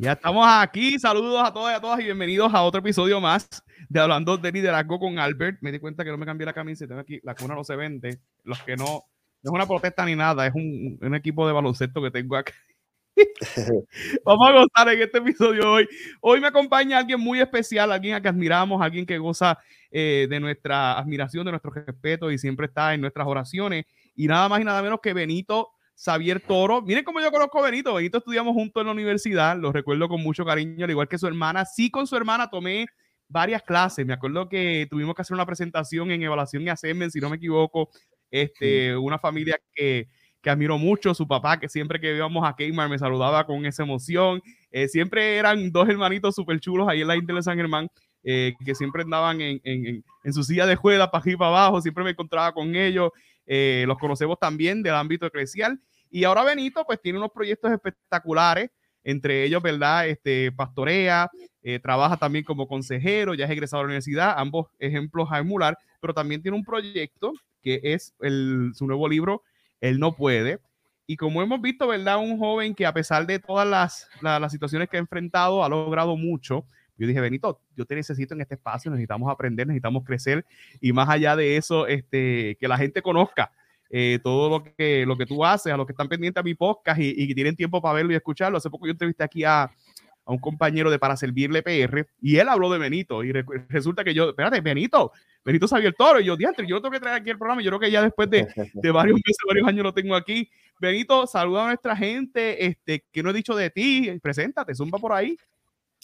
Ya estamos aquí. Saludos a todas y a todas y bienvenidos a otro episodio más de Hablando de Liderazgo con Albert. Me di cuenta que no me cambié la camisa tengo aquí, la cuna no se vende. Los que no, no es una protesta ni nada, es un, un equipo de baloncesto que tengo acá. Vamos a gozar en este episodio hoy. Hoy me acompaña alguien muy especial, alguien a que admiramos, alguien que goza eh, de nuestra admiración, de nuestro respeto y siempre está en nuestras oraciones. Y nada más y nada menos que Benito Xavier Toro. Miren cómo yo conozco a Benito. Benito estudiamos juntos en la universidad, lo recuerdo con mucho cariño, al igual que su hermana. Sí, con su hermana tomé varias clases. Me acuerdo que tuvimos que hacer una presentación en evaluación y Ascenden, si no me equivoco. Este, una familia que, que admiro mucho, su papá, que siempre que íbamos a Keymar me saludaba con esa emoción. Eh, siempre eran dos hermanitos súper chulos ahí en la Intel de San Germán. Eh, que siempre andaban en, en, en, su silla de juega para y para abajo, siempre me encontraba con ellos, eh, los conocemos también del ámbito eclesial y ahora Benito, pues tiene unos proyectos espectaculares, entre ellos, ¿verdad? Este, pastorea, eh, trabaja también como consejero, ya es egresado de la universidad, ambos ejemplos a emular, pero también tiene un proyecto que es el, su nuevo libro, Él no puede. Y como hemos visto, ¿verdad? Un joven que a pesar de todas las, las, las situaciones que ha enfrentado, ha logrado mucho. Yo dije, Benito, yo te necesito en este espacio, necesitamos aprender, necesitamos crecer y más allá de eso, este, que la gente conozca eh, todo lo que, lo que tú haces, a los que están pendientes a mi podcast y, y tienen tiempo para verlo y escucharlo. Hace poco yo entrevisté aquí a, a, un compañero de Para Servirle PR y él habló de Benito y re, resulta que yo, espérate, Benito, Benito sabía el toro y yo, diantre, yo lo tengo que traer aquí el programa. Yo creo que ya después de, de varios meses, varios años lo tengo aquí. Benito, saluda a nuestra gente, este, que no he dicho de ti, preséntate, zumba por ahí.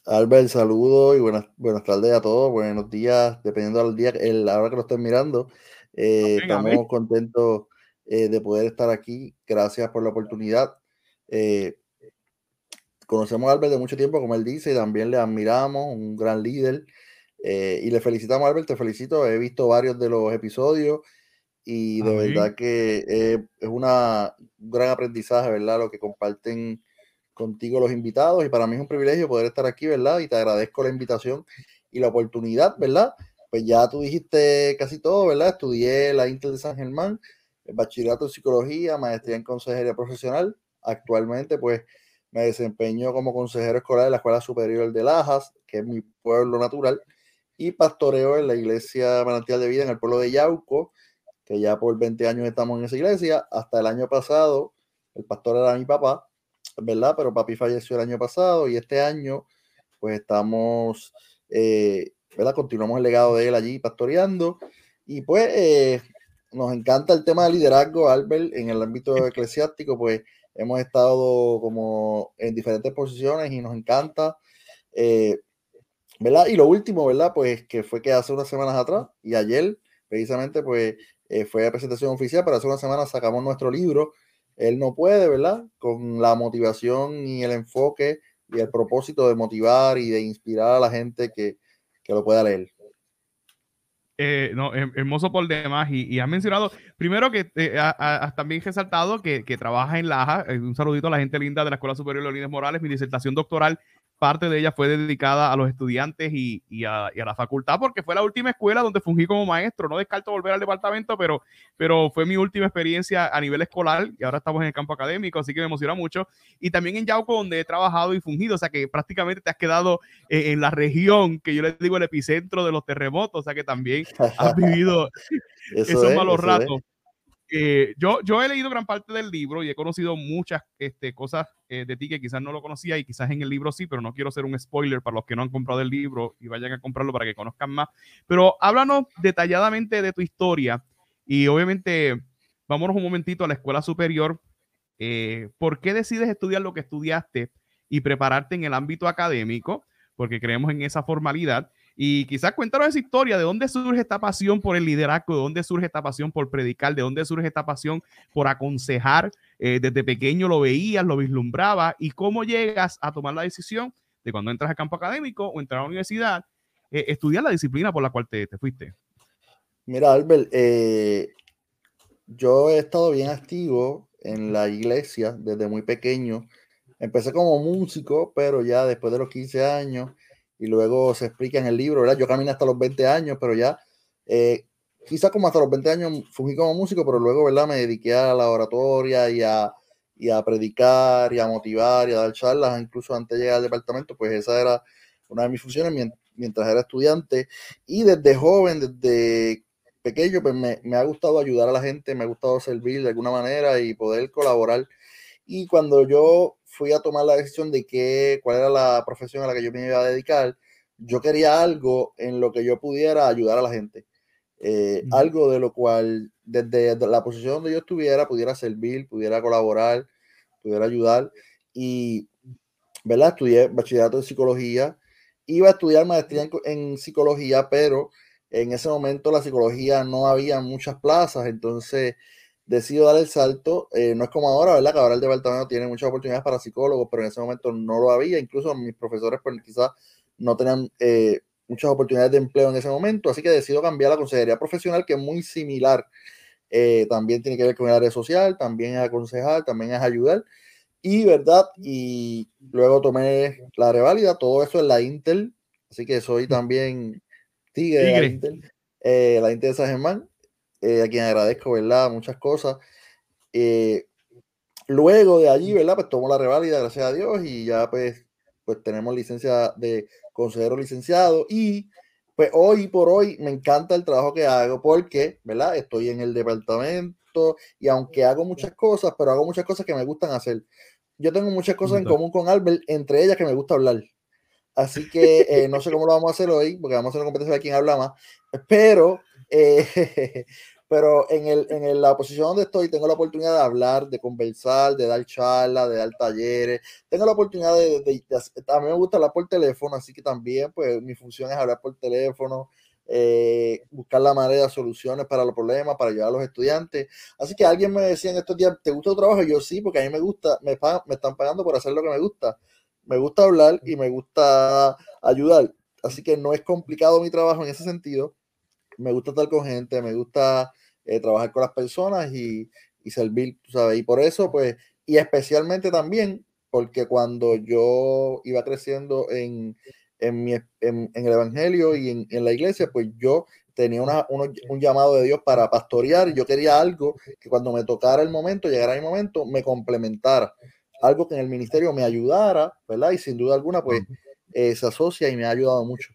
Albert, saludo y buenas, buenas tardes a todos, buenos días, dependiendo del día, el, la hora que lo estén mirando. Eh, estamos contentos eh, de poder estar aquí. Gracias por la oportunidad. Eh, conocemos a Albert de mucho tiempo, como él dice, y también le admiramos, un gran líder. Y le felicitamos, Albert, te felicito. He visto varios de los episodios y de Amén. verdad que es una, un gran aprendizaje, ¿verdad? Lo que comparten contigo los invitados y para mí es un privilegio poder estar aquí, ¿verdad? Y te agradezco la invitación y la oportunidad, ¿verdad? Pues ya tú dijiste casi todo, ¿verdad? Estudié la Intel de San Germán, bachillerato en psicología, maestría en consejería profesional. Actualmente, pues, me desempeño como consejero escolar de la Escuela Superior de Lajas, que es mi pueblo natural, y pastoreo en la iglesia Manantial de Vida en el pueblo de Yauco, que ya por 20 años estamos en esa iglesia. Hasta el año pasado, el pastor era mi papá, ¿verdad? Pero papi falleció el año pasado y este año, pues estamos, eh, ¿verdad? Continuamos el legado de él allí pastoreando. Y pues eh, nos encanta el tema de liderazgo, Albert, en el ámbito eclesiástico, pues hemos estado como en diferentes posiciones y nos encanta. Eh, ¿Verdad? Y lo último, ¿verdad? Pues que fue que hace unas semanas atrás y ayer, precisamente, pues eh, fue la presentación oficial, pero hace unas semanas sacamos nuestro libro, Él no puede, ¿verdad? Con la motivación y el enfoque y el propósito de motivar y de inspirar a la gente que, que lo pueda leer. Eh, no, hermoso por demás. Y, y has mencionado, primero que eh, has también resaltado que, que trabaja en Laja. Eh, un saludito a la gente linda de la Escuela Superior Leonidas Morales. Mi disertación doctoral, parte de ella fue dedicada a los estudiantes y, y, a, y, a, la facultad, porque fue la última escuela donde fungí como maestro. No descarto volver al departamento, pero, pero fue mi última experiencia a nivel escolar y ahora estamos en el campo académico, así que me emociona mucho. Y también en Yauco, donde he trabajado y fungido, o sea que prácticamente te has quedado eh, en la región que yo les digo el epicentro de los terremotos, o sea que también has vivido esos es, malos ratos. Es. Eh, yo, he leído gran parte del libro y he conocido muchas este, cosas eh, de ti que quizás no lo conocía y quizás en el libro sí, pero no quiero ser un spoiler para los que no han comprado el libro y vayan a comprarlo para que conozcan más. Pero háblanos detalladamente de tu historia y obviamente vámonos un momentito a la escuela superior. Eh, ¿Por qué decides estudiar lo que estudiaste y prepararte en el ámbito académico? Porque creemos en esa formalidad. Y quizás cuéntanos esa historia, de dónde surge esta pasión por el liderazgo, de dónde surge esta pasión por predicar, de dónde surge esta pasión por aconsejar. Eh, desde pequeño lo veías, lo vislumbrabas y cómo llegas a tomar la decisión de cuando entras al campo académico o entrar a la universidad, eh, estudiar la disciplina por la cual te, te fuiste. Mira, Albert, eh, yo he estado bien activo en la iglesia desde muy pequeño. Empecé como músico, pero ya después de los 15 años y luego se explica en el libro, ¿verdad? Yo caminé hasta los 20 años, pero ya, eh, quizás como hasta los 20 años fungí como músico, pero luego, ¿verdad? Me dediqué a la oratoria y a, y a predicar y a motivar y a dar charlas, incluso antes de llegar al departamento, pues esa era una de mis funciones mientras era estudiante y desde joven, desde pequeño, pues me, me, ha gustado ayudar a la gente, me ha gustado servir de alguna manera y poder colaborar. Y cuando yo fui a tomar la decisión de qué, cuál era la profesión a la que yo me iba a dedicar, yo quería algo en lo que yo pudiera ayudar a la gente. Eh, algo de lo cual desde la posición donde yo estuviera pudiera servir, pudiera colaborar, pudiera ayudar. Y, ¿verdad? Estudié bachillerato de psicología, iba a estudiar maestría en, psicología, pero en ese momento la psicología no había muchas plazas, entonces decido dar el salto. Eh, no es como ahora, ¿verdad? Que ahora el departamento tiene muchas oportunidades para psicólogos, pero en ese momento no lo había. Incluso mis profesores, pues quizás no tenían eh, muchas oportunidades de empleo en ese momento, así que decido cambiar la consejería profesional, que es muy similar. Eh, también tiene que ver con el área social, también es aconsejar, también es ayudar. Y, ¿verdad? Y luego tomé la reválida, todo eso en la Intel, así que soy también tigre, de la Intel, la Intel de San Germán, eh, a quien agradezco, ¿verdad? Muchas cosas. luego de allí, ¿verdad? Pues tomo la reválida, gracias a Dios, y ya pues, pues tenemos licencia de consejero licenciado y pues hoy por hoy me encanta el trabajo que hago porque, ¿verdad? Estoy en el departamento y aunque hago muchas cosas, pero hago muchas cosas que me gustan hacer. Yo tengo muchas cosas en común con Albert, entre ellas que me gusta hablar. Así que eh, no sé cómo lo vamos a hacer hoy, porque vamos a hacer una competencia de quién habla más, pero eh, pero en, el, en la posición donde estoy tengo la oportunidad de hablar, de conversar, de dar charlas, de dar talleres, tengo la oportunidad de, de, a mí me gusta hablar por teléfono, así que también pues mi función es hablar por teléfono, eh, buscar la manera de soluciones para los problemas, para ayudar a los estudiantes. Así que alguien me decía en estos días, ¿te gusta tu trabajo? yo sí, porque a mí me gusta, me, me están pagando por hacer lo que me gusta. Me gusta hablar y me gusta ayudar. Así que no es complicado mi trabajo en ese sentido. Me gusta estar con gente, me gusta eh, trabajar con las personas y, y servir, ¿sabes? Y por eso, pues, y especialmente también, porque cuando yo iba creciendo en, en, mi, en, el Evangelio y en, en, la iglesia, pues yo tenía una, un llamado de Dios para pastorear y yo quería algo que cuando me tocara el momento, llegara el momento, me complementara. Algo que en el ministerio me ayudara, ¿verdad? Y sin duda alguna, pues eh, se asocia y me ha ayudado mucho.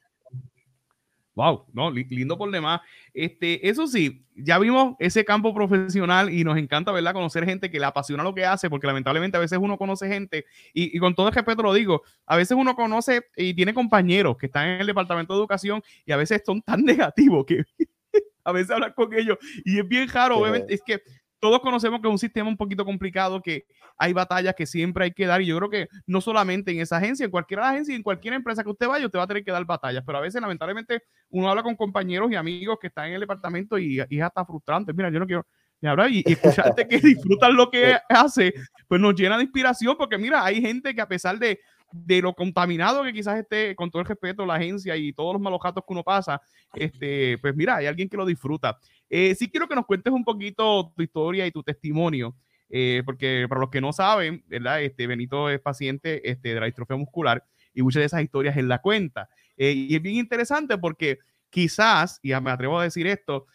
Wow, no, lindo por demás. Este, eso sí, ya vimos ese campo profesional y nos encanta, ¿verdad? Conocer gente que le apasiona lo que hace, porque lamentablemente a veces uno conoce gente, y, con todo el respeto lo digo, a veces uno conoce y tiene compañeros que están en el departamento de educación y a veces son tan negativos que a veces hablan con ellos y es bien raro, obviamente, es que todos conocemos que es un sistema un poquito complicado, que hay batallas que siempre hay que dar. Y yo creo que no solamente en esa agencia, en cualquier agencia, en cualquier empresa que usted vaya, usted va a tener que dar batallas. Pero a veces, lamentablemente, uno habla con compañeros y amigos que están en el departamento y, y es hasta frustrante. Mira, yo no quiero. Y, y escucharte que disfrutan lo que hace, pues nos llena de inspiración, porque mira, hay gente que a pesar de, de lo contaminado que quizás esté, con todo el respeto, la agencia y todos los malos gatos que uno pasa, este, pues mira, hay alguien que lo disfruta. Eh, sí quiero que nos cuentes un poquito tu historia y tu testimonio, eh, porque para los que no saben, ¿verdad? Este, Benito es paciente este, de la distrofia muscular y muchas de esas historias en la cuenta. Eh, y es bien interesante porque quizás, y me atrevo a decir esto,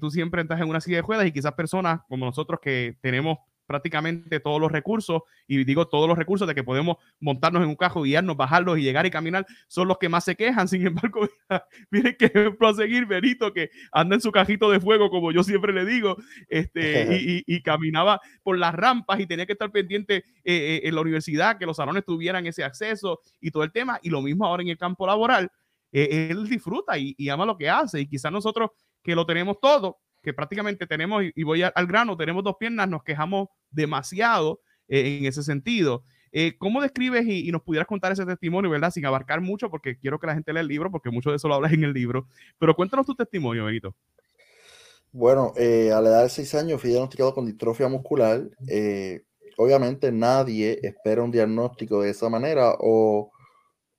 tú siempre entras en una silla de juegas y quizás personas como nosotros que tenemos prácticamente todos los recursos, y digo todos los recursos de que podemos montarnos en un carro, guiarnos, bajarlos y llegar y caminar, son los que más se quejan. Sin embargo, miren qué ejemplo a seguir, Benito, que anda en su cajito de fuego, como yo siempre le digo, este, y, caminaba por las rampas y tenía que estar pendiente eh, eh, en la universidad, que los salones tuvieran ese acceso y todo el tema, y lo mismo ahora en el campo laboral. Eh, él disfruta y, y ama lo que hace, y quizás nosotros que lo tenemos todo, que prácticamente tenemos, y voy al grano, tenemos dos piernas, nos quejamos demasiado eh, en ese sentido. Eh, ¿Cómo describes y, nos pudieras contar ese testimonio, verdad? Sin abarcar mucho, porque quiero que la gente lea el libro, porque mucho de eso lo hablas en el libro. Pero cuéntanos tu testimonio, Benito. Bueno, eh, a la edad de seis años fui diagnosticado con distrofia muscular. obviamente nadie espera un diagnóstico de esa manera o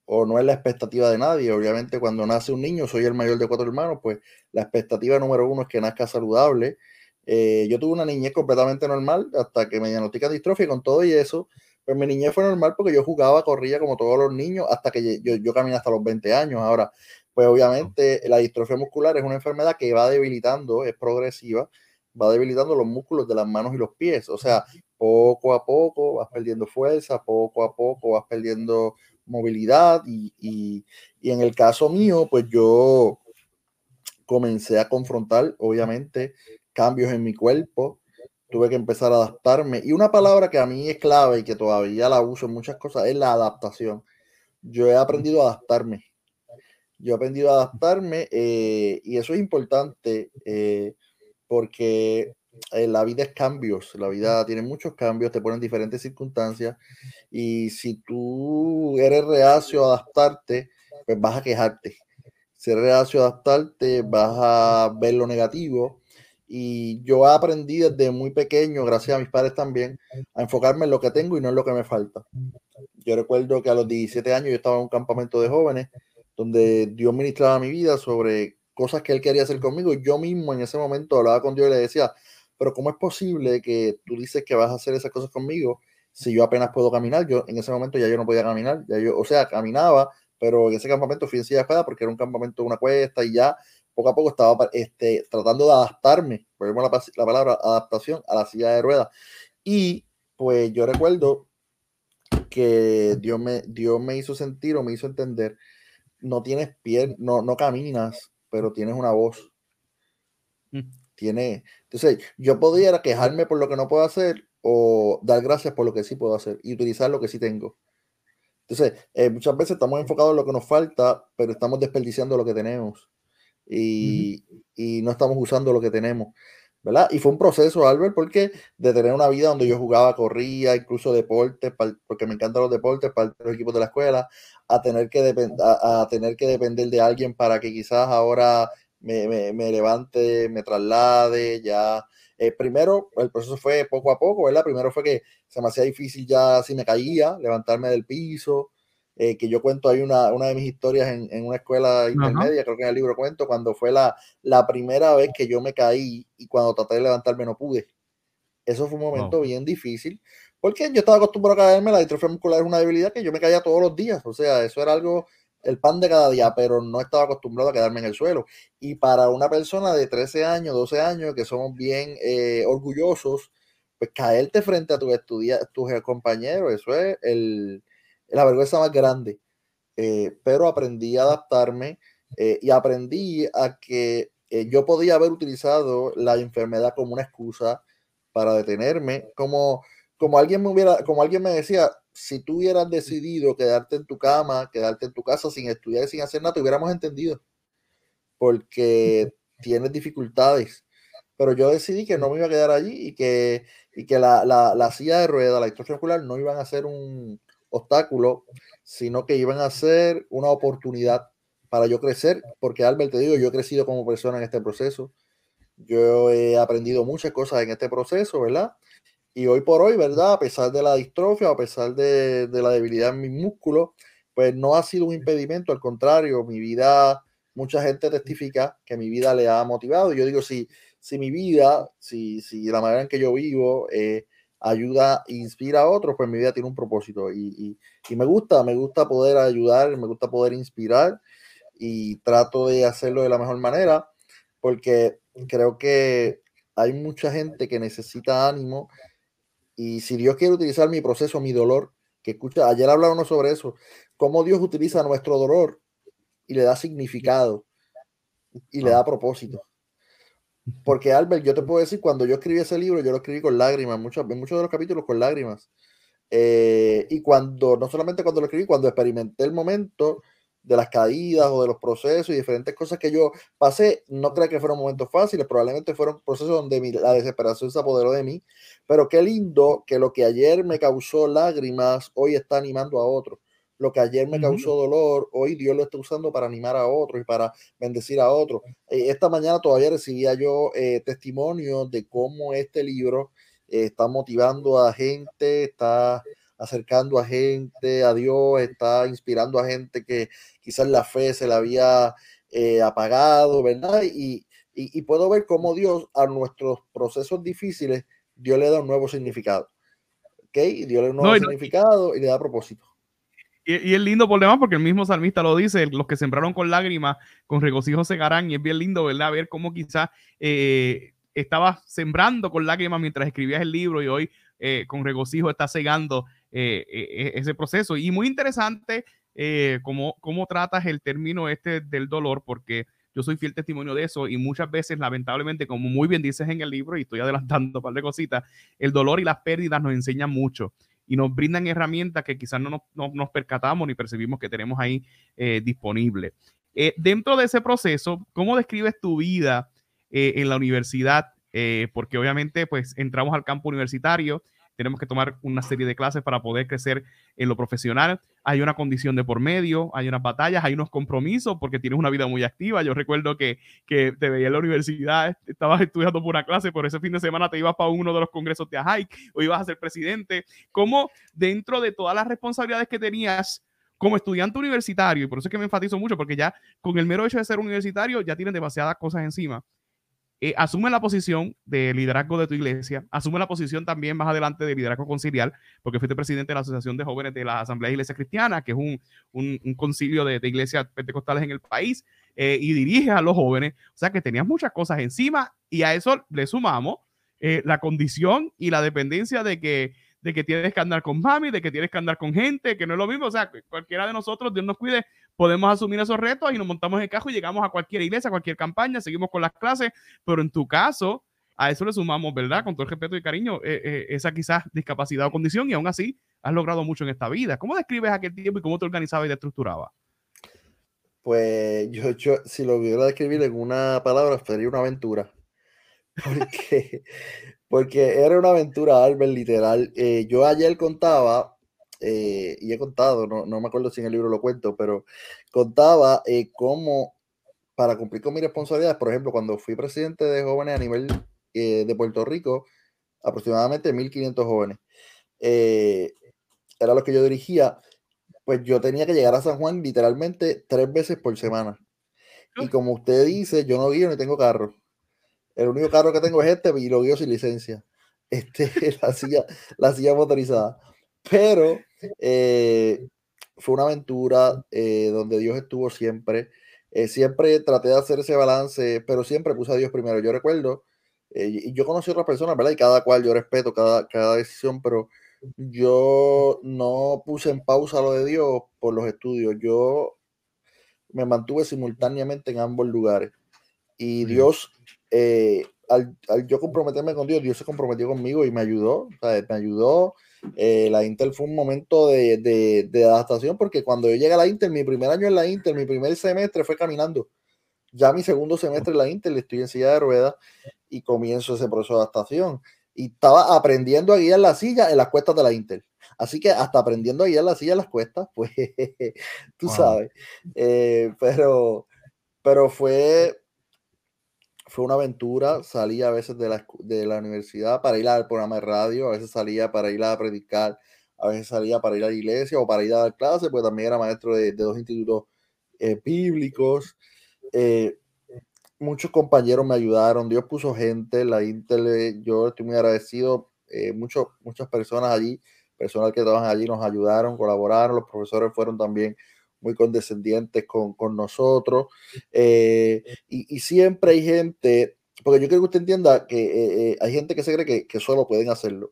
o no es la expectativa de nadie. Obviamente, cuando nace un niño, soy el mayor de cuatro hermanos, pues la expectativa número uno es que nazca saludable. Eh, yo tuve una niñez completamente normal hasta que me diagnostican distrofia y con todo y eso, pues mi niñez fue normal porque yo jugaba, corría como todos los niños hasta que yo, yo caminé hasta los 20 años. Ahora, pues obviamente la distrofia muscular es una enfermedad que va debilitando, es progresiva, va debilitando los músculos de las manos y los pies. O sea, poco a poco vas perdiendo fuerza, poco a poco vas perdiendo movilidad y, y, y en el caso mío, pues yo comencé a confrontar, obviamente, cambios en mi cuerpo, tuve que empezar a adaptarme. Y una palabra que a mí es clave y que todavía la uso en muchas cosas es la adaptación. Yo he aprendido a adaptarme. Yo he aprendido a adaptarme eh, y eso es importante eh, porque eh, la vida es cambios, la vida tiene muchos cambios, te ponen diferentes circunstancias y si tú eres reacio a adaptarte, pues vas a quejarte. Si eres reacio a adaptarte, vas a ver lo negativo y yo aprendí desde muy pequeño, gracias a mis padres también, a enfocarme en lo que tengo y no en lo que me falta. Yo recuerdo que a los 17 años yo estaba en un campamento de jóvenes donde Dios ministraba mi vida sobre cosas que Él quería hacer conmigo. Yo mismo en ese momento hablaba con Dios y le decía, pero ¿cómo es posible que tú dices que vas a hacer esas cosas conmigo si yo apenas puedo caminar? Yo en ese momento ya yo no podía caminar, ya yo, o sea, caminaba, pero en ese campamento fui en silla de porque era un campamento de una cuesta y ya poco a poco estaba este, tratando de adaptarme, ponemos la, la palabra adaptación a la silla de ruedas. Y pues yo recuerdo que Dios me, Dios me hizo sentir o me hizo entender, no tienes piel, no, no caminas, pero tienes una voz. Mm. Tiene, entonces, yo podría quejarme por lo que no puedo hacer o dar gracias por lo que sí puedo hacer y utilizar lo que sí tengo. Entonces, eh, muchas veces estamos enfocados en lo que nos falta, pero estamos desperdiciando lo que tenemos y, y, no estamos usando lo que tenemos. ¿verdad? Y fue un proceso, Albert, porque de tener una vida donde yo jugaba, corría, incluso deportes, porque me encantan los deportes, para los equipos de la escuela, a tener que, a, a, tener que depender de alguien para que quizás ahora me, me, me levante, me traslade, ya. Eh, primero, el proceso fue poco a poco, ¿verdad? Primero fue que se me hacía difícil ya si me caía, levantarme del piso, eh, que yo cuento, hay una, una de mis historias en, en una escuela intermedia, creo que en el libro cuento, cuando fue la, la primera vez que yo me caí y cuando traté de levantarme no pude. Eso fue un momento bien difícil, porque yo estaba acostumbrado a caerme, la distrofia muscular es una debilidad que yo me caía todos los días, o sea, eso era algo, el pan de cada día, pero no estaba acostumbrado a quedarme en el suelo. Y para una persona de 13 años, 12 años, que somos bien eh, orgullosos, pues caerte frente a tus tus compañeros, eso es el, la vergüenza más grande. Eh, pero aprendí a adaptarme eh, y aprendí a que eh, yo podía haber utilizado la enfermedad como una excusa para detenerme, como, como alguien me hubiera, como alguien me decía, si tú hubieras decidido quedarte en tu cama, quedarte en tu casa sin estudiar y sin hacer nada, te hubiéramos entendido, porque tienes dificultades. Pero yo decidí que no me iba a quedar allí y que, y que la, la, la silla de rueda, la historia ocular, no iban a ser un, obstáculo, sino que iban a ser una oportunidad para yo crecer, porque Albert, te digo, yo he crecido como persona en este proceso, yo he aprendido muchas cosas en este proceso, ¿verdad? Y hoy por hoy, ¿verdad? A pesar de la distrofia, a pesar de, de la debilidad en mis músculos, pues no ha sido un impedimento, al contrario, mi vida, mucha gente testifica que mi vida le ha motivado. Yo digo, si, si mi vida, si, si la manera en que yo vivo, eh, ayuda, inspira a otros, pues mi vida tiene un propósito y, y, me gusta, me gusta poder ayudar, me gusta poder inspirar y trato de hacerlo de la mejor manera porque creo que hay mucha gente que necesita ánimo y si Dios quiere utilizar mi proceso, mi dolor, que escucha, ayer hablábamos sobre eso, cómo Dios utiliza nuestro dolor y le da significado y le da propósito. Porque Albert, yo te puedo decir, cuando yo escribí ese libro, yo lo escribí con lágrimas, muchos, en muchos de los capítulos con lágrimas. Eh, y cuando, no solamente cuando lo escribí, cuando experimenté el momento de las caídas o de los procesos y diferentes cosas que yo pasé, no creo que fueron momentos fáciles, probablemente fueron procesos donde mi, la desesperación se apoderó de mí, pero qué lindo que lo que ayer me causó lágrimas, hoy está animando a otros lo que ayer me causó dolor, hoy Dios lo está usando para animar a otros y para bendecir a otros. Eh, esta mañana todavía recibía yo eh, testimonios de cómo este libro eh, está motivando a gente, está acercando a gente a Dios, está inspirando a gente que quizás la fe se la había apagado, ¿verdad? Y, y, puedo ver cómo Dios a nuestros procesos difíciles, Dios le da un nuevo significado. ¿Ok? Dios le da un nuevo significado y le da propósito. Y, es lindo por demás porque el mismo salmista lo dice, los que sembraron con lágrimas, con regocijo segarán, y es bien lindo, ¿verdad? Ver cómo quizás eh, estabas sembrando con lágrimas mientras escribías el libro y hoy eh, con regocijo estás cegando eh, e, ese proceso. Y muy interesante cómo, cómo tratas el término este del dolor, porque yo soy fiel testimonio de eso y muchas veces, lamentablemente, como muy bien dices en el libro, y estoy adelantando un par de cositas, el dolor y las pérdidas nos enseñan mucho y nos brindan herramientas que quizás no nos, percatamos ni percibimos que tenemos ahí eh, disponible. Eh, dentro de ese proceso, ¿cómo describes tu vida eh, en la universidad? porque obviamente, pues entramos al campo universitario, tenemos que tomar una serie de clases para poder crecer en lo profesional. Hay una condición de por medio, hay unas batallas, hay unos compromisos porque tienes una vida muy activa. Yo recuerdo que, que te veía en la universidad, estabas estudiando por una clase, por ese fin de semana te ibas para uno de los congresos de AHAIC o ibas a ser presidente. ¿Cómo dentro de todas las responsabilidades que tenías como estudiante universitario, y por eso es que me enfatizo mucho, porque ya con el mero hecho de ser universitario ya tienes demasiadas cosas encima eh, asume la posición de liderazgo de tu iglesia, asume la posición también más adelante de liderazgo conciliar, porque fuiste presidente de la Asociación de Jóvenes de la Asamblea de Iglesia Cristiana, que es un, un, concilio de, iglesias pentecostales en el país, eh, y diriges a los jóvenes. O sea que tenías muchas cosas encima y a eso le sumamos eh, la condición y la dependencia de que de que tienes que andar con mami, de que tienes que andar con gente, que no es lo mismo. O sea, cualquiera de nosotros, Dios nos cuide, podemos asumir esos retos y nos montamos en el cajo y llegamos a cualquier iglesia, a cualquier campaña, seguimos con las clases, pero en tu caso, a eso le sumamos, ¿verdad? Con todo el respeto y cariño, eh, eh, esa quizás discapacidad o condición y aún así has logrado mucho en esta vida. ¿Cómo describes aquel tiempo y cómo te organizabas y te estructurabas? Pues yo, yo, si lo hubiera describir en una palabra, sería una aventura. Porque porque era una aventura, Albert, literal. Eh, yo ayer contaba, eh, y he contado, no, no, me acuerdo si en el libro lo cuento, pero contaba eh, cómo, para cumplir con mis responsabilidades, por ejemplo, cuando fui presidente de jóvenes a nivel de Puerto Rico, aproximadamente 1.500 jóvenes, era lo que yo dirigía, pues yo tenía que llegar a San Juan literalmente tres veces por semana. Y como usted dice, yo no guío ni tengo carro. El único carro que tengo es este y lo guío sin licencia. Este, la, silla, la silla motorizada. Pero eh, fue una aventura eh, donde Dios estuvo siempre. Eh, siempre traté de hacer ese balance, pero siempre puse a Dios primero. Yo recuerdo, y yo conocí a otras personas, ¿verdad? Y cada cual yo respeto cada, cada decisión, pero yo no puse en pausa lo de Dios por los estudios. Yo me mantuve simultáneamente en ambos lugares. Y Dios eh, al, yo comprometerme con Dios, Dios se comprometió conmigo y me ayudó, me ayudó. Eh, la Intel fue un momento de, de, adaptación porque cuando yo llegué a la Intel, mi primer año en la Intel, mi primer semestre fue caminando. Ya mi segundo semestre en la Intel estoy en silla de ruedas y comienzo ese proceso de adaptación. Y estaba aprendiendo a guiar la silla en las cuestas de la Intel. Así que hasta aprendiendo a guiar la silla en las cuestas, pues tú sabes. Eh, pero, pero fue, fue una aventura. Salía a veces de la, de la universidad para ir al programa de radio, a veces salía para ir a predicar, a veces salía para ir a la iglesia o para ir a dar clases, pues también era maestro de, dos institutos eh, bíblicos. Eh, muchos compañeros me ayudaron, Dios puso gente, la Intel, yo estoy muy agradecido, eh, muchas personas allí, personas que trabajan allí nos ayudaron, colaboraron, los profesores fueron también muy condescendientes con, con nosotros. Eh, y, y, siempre hay gente, porque yo quiero que usted entienda que eh, eh, hay gente que se cree que, que, solo pueden hacerlo.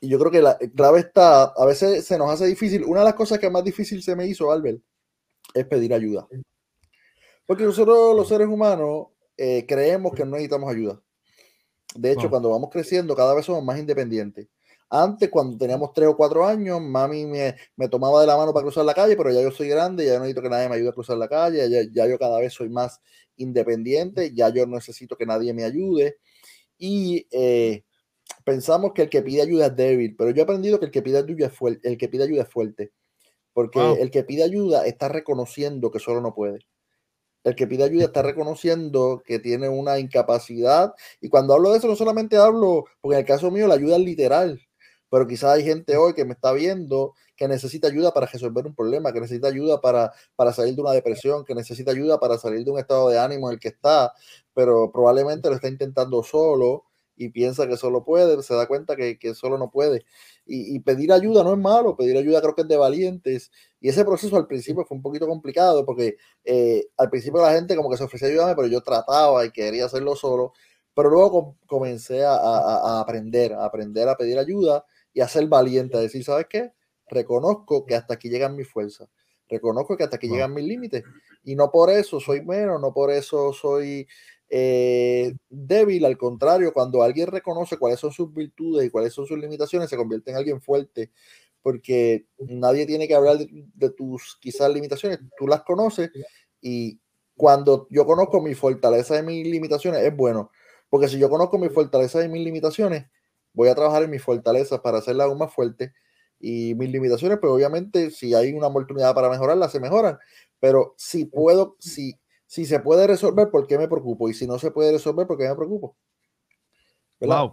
Y yo creo que la clave está, a veces se nos hace difícil. Una de las cosas que más difícil se me hizo, Albert, es pedir ayuda. Porque nosotros los seres humanos creemos que no necesitamos ayuda. De hecho, cuando vamos creciendo, cada vez somos más independientes. Antes, cuando teníamos tres o cuatro años, mami me, me, tomaba de la mano para cruzar la calle, pero ya yo soy grande, ya no necesito que nadie me ayude a cruzar la calle, ya, ya yo cada vez soy más independiente, ya yo necesito que nadie me ayude. Y eh, pensamos que el que pide ayuda es débil, pero yo he aprendido que el que pide ayuda es fuerte, el que pide ayuda es fuerte, porque el que pide ayuda está reconociendo que solo no puede. El que pide ayuda está reconociendo que tiene una incapacidad. Y cuando hablo de eso, no solamente hablo, porque en el caso mío la ayuda es literal pero quizás hay gente hoy que me está viendo que necesita ayuda para resolver un problema, que necesita ayuda para, para salir de una depresión, que necesita ayuda para salir de un estado de ánimo en el que está, pero probablemente lo está intentando solo y piensa que solo puede, se da cuenta que, que solo no puede. Y, pedir ayuda no es malo, pedir ayuda creo que es de valientes. Y ese proceso al principio fue un poquito complicado porque eh, al principio la gente como que se ofrecía ayudarme, pero yo trataba y quería hacerlo solo pero luego comencé a, aprender, a aprender a pedir ayuda y a ser valiente, a decir, ¿sabes qué? Reconozco que hasta aquí llegan mis fuerzas, reconozco que hasta aquí llegan mis límites y no por eso soy menos, no por eso soy eh, débil, al contrario, cuando alguien reconoce cuáles son sus virtudes y cuáles son sus limitaciones, se convierte en alguien fuerte, porque nadie tiene que hablar de, tus quizás limitaciones, tú las conoces y cuando yo conozco mi fortaleza y mis limitaciones, es bueno, porque si yo conozco mi fortaleza y mis limitaciones, voy a trabajar en mis fortalezas para hacerla aún más fuerte. Y mis limitaciones, pues obviamente si hay una oportunidad para mejorarlas, se mejoran, pero si puedo, si si se puede resolver, ¿por qué me preocupo? Y si no se puede resolver, ¿por qué me preocupo?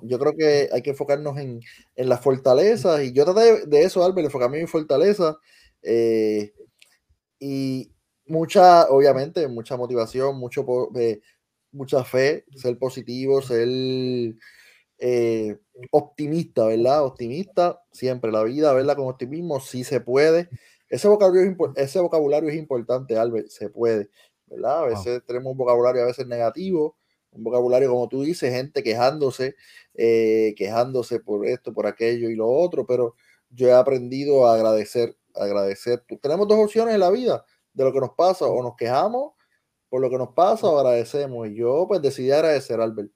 Yo creo que hay que enfocarnos en, en las fortalezas. Y yo traté de, eso, Albert, enfocarme en mi fortaleza eh, y mucha, obviamente, mucha motivación, mucho, eh, mucha fe, ser positivo, ser eh, optimista, ¿verdad? Optimista siempre, la vida, verla con optimismo, sí se puede. Ese vocabulario, ese vocabulario es importante, Albert, se puede. A veces tenemos un vocabulario a veces negativo, un vocabulario como tú dices, gente quejándose, eh, quejándose por esto, por aquello y lo otro, pero yo he aprendido a agradecer, agradecer. Tenemos dos opciones en la vida de lo que nos pasa, o nos quejamos por lo que nos pasa o agradecemos. Y yo pues decidí agradecer, Albert.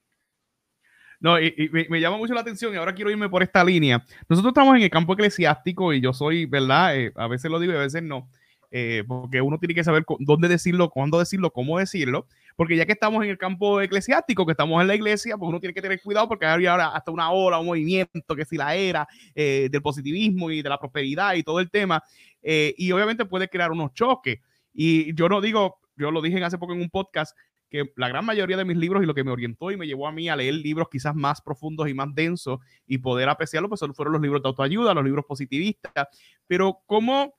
No, y, me, llama mucho la atención y ahora quiero irme por esta línea. Nosotros estamos en el campo eclesiástico y yo soy, ¿verdad? Eh, a veces lo digo y a veces no. Eh, porque uno tiene que saber dónde decirlo, cuándo decirlo, cómo decirlo, porque ya que estamos en el campo eclesiástico, que estamos en la iglesia, pues uno tiene que tener cuidado porque hay ahora hasta una ola, un movimiento, que si la era eh, del positivismo y de la prosperidad y todo el tema, eh, y obviamente puede crear unos choques. Y yo no digo, yo lo dije hace poco en un podcast, que la gran mayoría de mis libros y lo que me orientó y me llevó a mí a leer libros quizás más profundos y más densos y poder apreciarlo, pues fueron los libros de autoayuda, los libros positivistas, pero cómo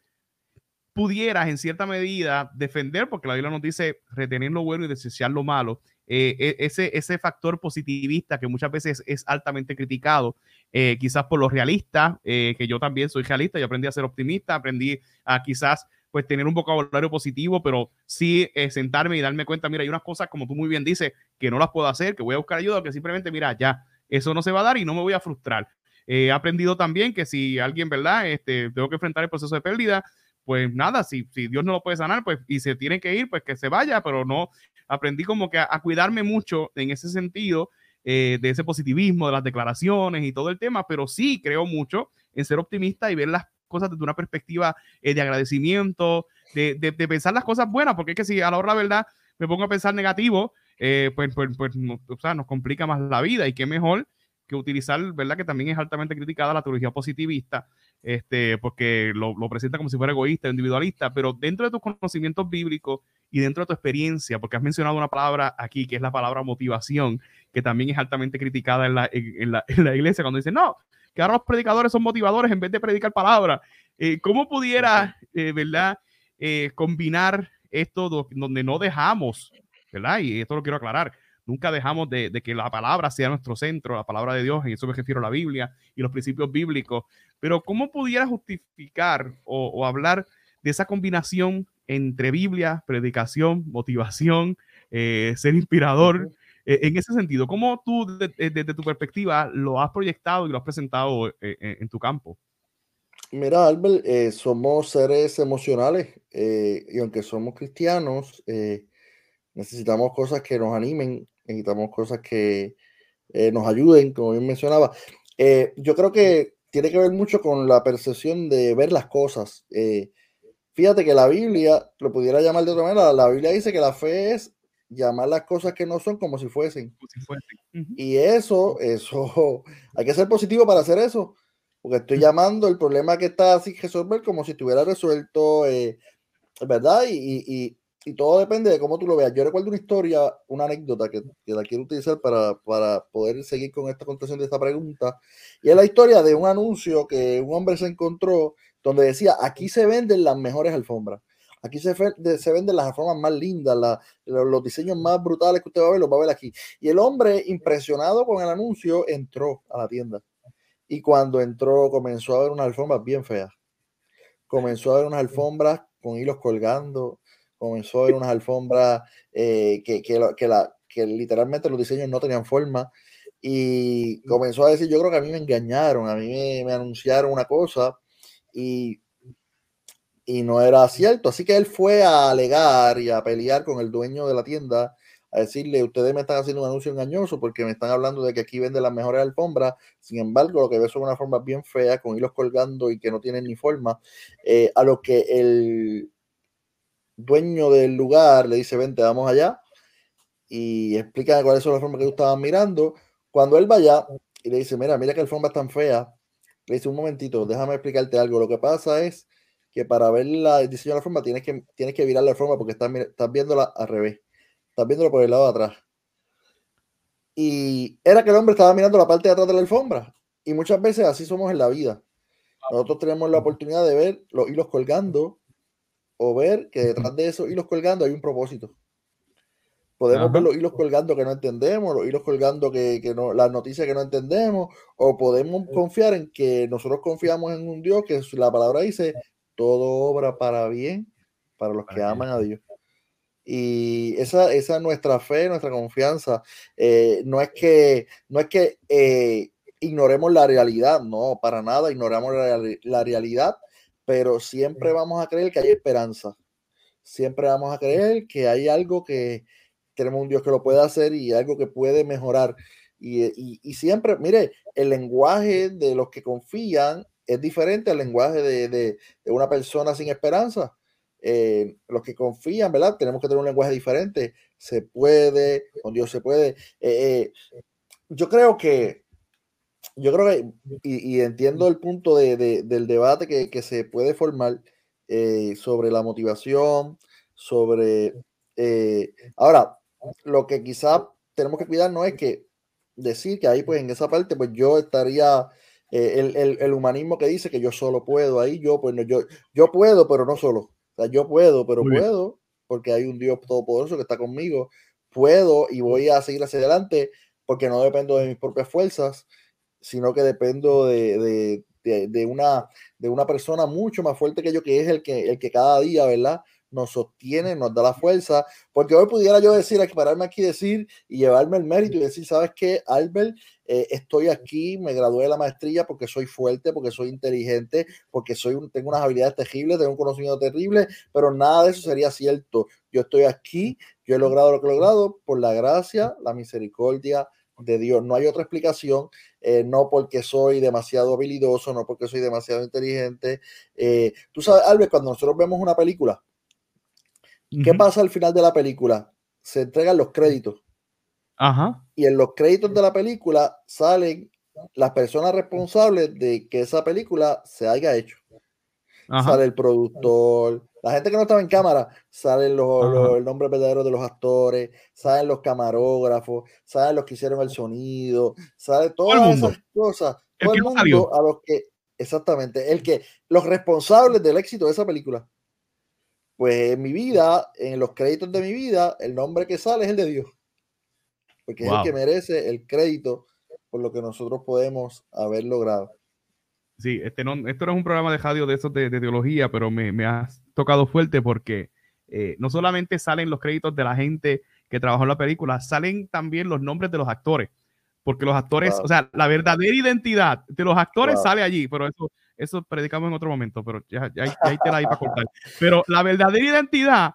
pudieras en cierta medida defender, porque la Biblia nos dice retener lo bueno y desear lo malo, eh, e, ese, ese factor positivista que muchas veces es altamente criticado, eh, quizás por los realistas, eh, que yo también soy realista, yo aprendí a ser optimista, aprendí a quizás pues tener un vocabulario positivo, pero sí sentarme y darme cuenta, mira, hay unas cosas, como tú muy bien dices, que no las puedo hacer, que voy a buscar ayuda, que simplemente, mira, ya, eso no se va a dar y no me voy a frustrar. he aprendido también que si alguien, ¿verdad? Este, tengo que enfrentar el proceso de pérdida, pues nada, si, si Dios no lo puede sanar, pues y se tiene que ir, pues que se vaya, pero no, aprendí como que a, cuidarme mucho en ese sentido, eh, de ese positivismo, de las declaraciones y todo el tema, pero sí creo mucho en ser optimista y ver las cosas desde una perspectiva eh, de agradecimiento, de, de, pensar las cosas buenas, porque es que si a la hora la verdad me pongo a pensar negativo, eh, pues, pues, pues o sea, nos complica más la vida y qué mejor que utilizar, ¿verdad? Que también es altamente criticada la teología positivista, este, porque lo, presenta como si fuera egoísta, individualista, pero dentro de tus conocimientos bíblicos y dentro de tu experiencia, porque has mencionado una palabra aquí que es la palabra motivación, que también es altamente criticada en la, en, la, iglesia, cuando dicen, no, que ahora los predicadores son motivadores en vez de predicar palabra. Eh, ¿Cómo pudiera, eh, verdad, eh, combinar esto donde no dejamos, verdad? Y esto lo quiero aclarar Nunca dejamos de, que la palabra sea nuestro centro, la palabra de Dios, y eso me refiero a la Biblia y los principios bíblicos. Pero ¿cómo pudiera justificar o, hablar de esa combinación entre Biblia, predicación, motivación, ser inspirador? Eh, en ese sentido, ¿cómo tú desde tu perspectiva lo has proyectado y lo has presentado eh, en tu campo? Mira, Albert, somos seres emocionales y aunque somos cristianos, necesitamos cosas que nos animen, necesitamos cosas que eh, nos ayuden, como bien mencionaba. Eh, yo creo que tiene que ver mucho con la percepción de ver las cosas. Eh, fíjate que la Biblia, lo pudiera llamar de otra manera, la Biblia dice que la fe es llamar las cosas que no son como si fuesen. Y eso, eso, hay que ser positivo para hacer eso, porque estoy llamando el problema que está sin resolver como si estuviera resuelto, ¿verdad? y, y todo depende de cómo tú lo veas. Yo recuerdo una historia, una anécdota que, la quiero utilizar para, para, poder seguir con esta contestación de esta pregunta. Y es la historia de un anuncio que un hombre se encontró donde decía, aquí se venden las mejores alfombras. Aquí se, se venden las alfombras más lindas, los diseños más brutales que usted va a ver, los va a ver aquí. Y el hombre, impresionado con el anuncio, entró a la tienda. Y cuando entró, comenzó a ver unas alfombras bien feas. Comenzó a ver unas alfombras con hilos colgando, comenzó a ver unas alfombras eh, que, que, la, que literalmente los diseños no tenían forma y comenzó a decir, yo creo que a mí me engañaron, a mí me, me anunciaron una cosa y, y no era cierto. Así que él fue a alegar y a pelear con el dueño de la tienda, a decirle, ustedes me están haciendo un anuncio engañoso porque me están hablando de que aquí venden las mejores alfombras. Sin embargo, lo que ve son una forma bien fea, con hilos colgando y que no tienen ni forma. Eh, a lo que el dueño del lugar le dice, vente, vamos allá. Y explica cuáles son las formas que tú estabas mirando. Cuando él vaya y le dice, mira, mira que alfombra tan fea, le dice, un momentito, déjame explicarte algo. Lo que pasa es que para ver la, el diseño de la forma tienes que, tienes que virar la forma porque estás, estás viéndola al revés. Estás viéndolo por el lado de atrás. Y era que el hombre estaba mirando la parte de atrás de la alfombra. Y muchas veces así somos en la vida. Nosotros tenemos la oportunidad de ver los hilos colgando o ver que detrás de esos hilos colgando hay un propósito. Podemos ver los hilos colgando que no entendemos, los hilos colgando que, que, no, las noticias que no entendemos, o podemos confiar en que nosotros confiamos en un Dios que la palabra dice, todo obra para bien para los que aman a Dios. Y esa, esa es nuestra fe, nuestra confianza. Eh, no es que, no es que eh, ignoremos la realidad, no, para nada ignoramos la, la realidad, pero siempre vamos a creer que hay esperanza. Siempre vamos a creer que hay algo que, tenemos un Dios que lo puede hacer y algo que puede mejorar. Y, y, siempre, mire, el lenguaje de los que confían es diferente al lenguaje de, de, de una persona sin esperanza. Eh, los que confían, ¿verdad? Tenemos que tener un lenguaje diferente. Se puede, con Dios se puede. Eh, eh, yo creo que, yo creo que, y, y entiendo el punto de, del debate que, que, se puede formar sobre la motivación, sobre... ahora, lo que quizá tenemos que cuidar no es que decir que ahí, pues en esa parte, pues yo estaría, eh, el, el, el, humanismo que dice que yo solo puedo, ahí yo, pues no, yo, yo puedo, pero no solo. O sea, yo puedo, pero Muy puedo, bien. porque hay un Dios todopoderoso que está conmigo. Puedo y voy a seguir hacia adelante porque no dependo de mis propias fuerzas, sino que dependo de, de, de, de una, de una persona mucho más fuerte que yo, que es el que, el que cada día, ¿verdad? nos sostiene, nos da la fuerza, porque hoy pudiera yo decir, pararme aquí decir y llevarme el mérito y decir, ¿sabes qué, Albert? Eh, estoy aquí, me gradué de la maestría porque soy fuerte, porque soy inteligente, porque soy un, tengo unas habilidades terribles, tengo un conocimiento terrible, pero nada de eso sería cierto. Yo estoy aquí, yo he logrado lo que he logrado por la gracia, la misericordia de Dios. No hay otra explicación, eh, no porque soy demasiado habilidoso, no porque soy demasiado inteligente. Eh, tú sabes, Albert, cuando nosotros vemos una película, ¿Qué pasa al final de la película? Se entregan los créditos. Ajá. Y en los créditos de la película salen las personas responsables de que esa película se haya hecho. Ajá. Sale el productor, la gente que no estaba en cámara, salen los, los, el nombre verdadero de los actores, salen los camarógrafos, salen los que hicieron el sonido, sale todas esas cosas. Todo el, el mundo a los que, exactamente, el que, los responsables del éxito de esa película. Pues en mi vida, en los créditos de mi vida, el nombre que sale es el de Dios. Porque wow. es el que merece el crédito por lo que nosotros podemos haber logrado. Sí, este no, esto no es un programa de radio de esos de, de teología, pero me, me, has tocado fuerte porque eh, no solamente salen los créditos de la gente que trabajó en la película, salen también los nombres de los actores. Porque los actores, wow. o sea, la verdadera identidad de los actores wow. sale allí, pero eso eso predicamos en otro momento, pero ya, ya, ya hay tela ahí para cortar. Pero la verdadera identidad,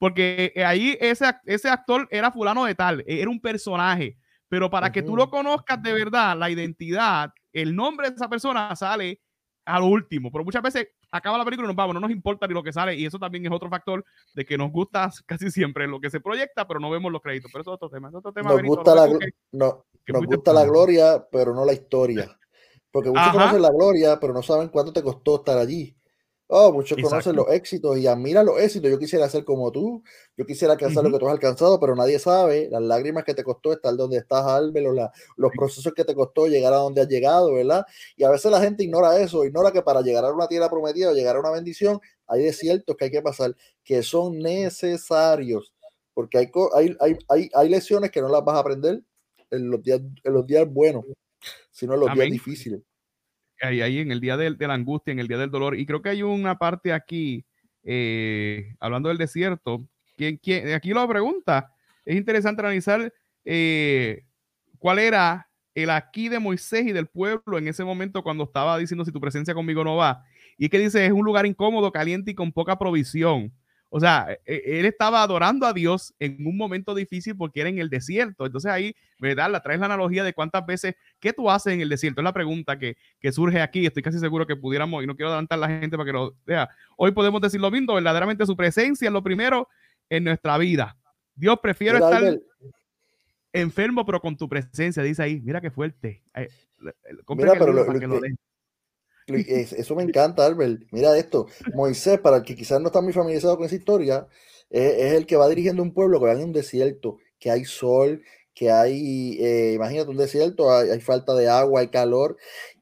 porque ahí ese, ese actor era fulano de tal, era un personaje, pero para uh -huh. que tú lo conozcas de verdad, la identidad, el nombre de esa persona sale a lo último, pero muchas veces acaba la película y nos vamos, no nos importa ni lo que sale, y eso también es otro factor de que nos gusta casi siempre lo que se proyecta, pero no vemos los créditos, pero eso es otro tema. Es otro tema nos gusta, la, que, no, que nos gusta la gloria, pero no la historia. Porque muchos Ajá. conocen la gloria, pero no saben cuánto te costó estar allí. Oh, muchos Exacto. conocen los éxitos y admiran los éxitos. Yo quisiera ser como tú, yo quisiera alcanzar uh -huh. lo que tú has alcanzado, pero nadie sabe las lágrimas que te costó estar donde estás, Albert, o la, los procesos que te costó llegar a donde has llegado, ¿verdad? Y a veces la gente ignora eso, ignora que para llegar a una tierra prometida o llegar a una bendición, hay desiertos que hay que pasar, que son necesarios, porque hay, hay, hay, hay, hay lecciones que no las vas a aprender en los días, en los días buenos sino en los Amén. días difíciles. Ahí, ahí en el día de, de, la angustia, en el día del dolor. Y creo que hay una parte aquí, eh, hablando del desierto, que, que aquí lo pregunta. Es interesante analizar eh, cuál era el aquí de Moisés y del pueblo en ese momento cuando estaba diciendo si tu presencia conmigo no va. Y que dice, es un lugar incómodo, caliente y con poca provisión. O sea, e, e, él estaba adorando a Dios en un momento difícil porque era en el desierto. Entonces ahí, ¿verdad? La traes la analogía de cuántas veces, ¿qué tú haces en el desierto? Es la pregunta que, que surge aquí. Estoy casi seguro que pudiéramos, y no quiero adelantar a la gente para que lo vea. Hoy podemos decir lo mismo, verdaderamente su presencia es lo primero en nuestra vida. Dios prefiere estar enfermo, pero con tu presencia, dice ahí, mira qué fuerte. Mira, pero lo, eso me encanta, Albert. Mira esto. Moisés, para el que quizás no está muy familiarizado con esa historia, es, el que va dirigiendo un pueblo que va en un desierto, que hay sol, que hay, eh, imagínate un desierto, hay, falta de agua, hay calor.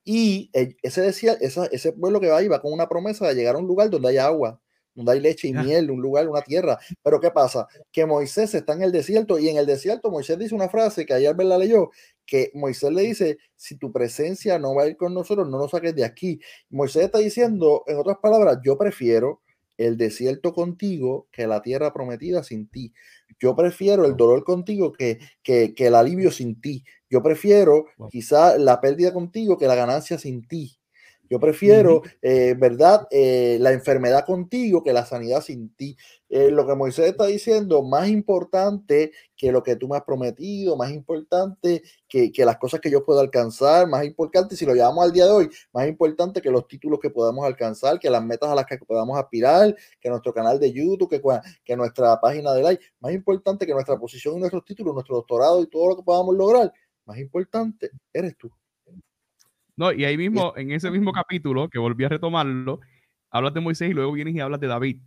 Y ese, desierto, ese pueblo que va ahí va con una promesa de llegar a un lugar donde hay agua donde hay leche y miel, un lugar, una tierra. Pero ¿qué pasa? Que Moisés está en el desierto y en el desierto Moisés dice una frase que ayer la leyó, que Moisés le dice, si tu presencia no va a ir con nosotros, no nos saques de aquí. Moisés está diciendo, en otras palabras, yo prefiero el desierto contigo que la tierra prometida sin ti. Yo prefiero el dolor contigo que, que, el alivio sin ti. Yo prefiero quizá la pérdida contigo que la ganancia sin ti. Yo prefiero, eh, ¿verdad? Eh, la enfermedad contigo que la sanidad sin ti. Eh, lo que Moisés está diciendo, más importante que lo que tú me has prometido, más importante que, las cosas que yo puedo alcanzar, más importante, si lo llevamos al día de hoy, más importante que los títulos que podamos alcanzar, que las metas a las que podamos aspirar, que nuestro canal de YouTube, que, que nuestra página de like, más importante que nuestra posición y nuestros títulos, nuestro doctorado y todo lo que podamos lograr, más importante eres tú. No, y ahí mismo, en ese mismo capítulo, que volví a retomarlo, hablas de Moisés y luego vienes y hablas de David.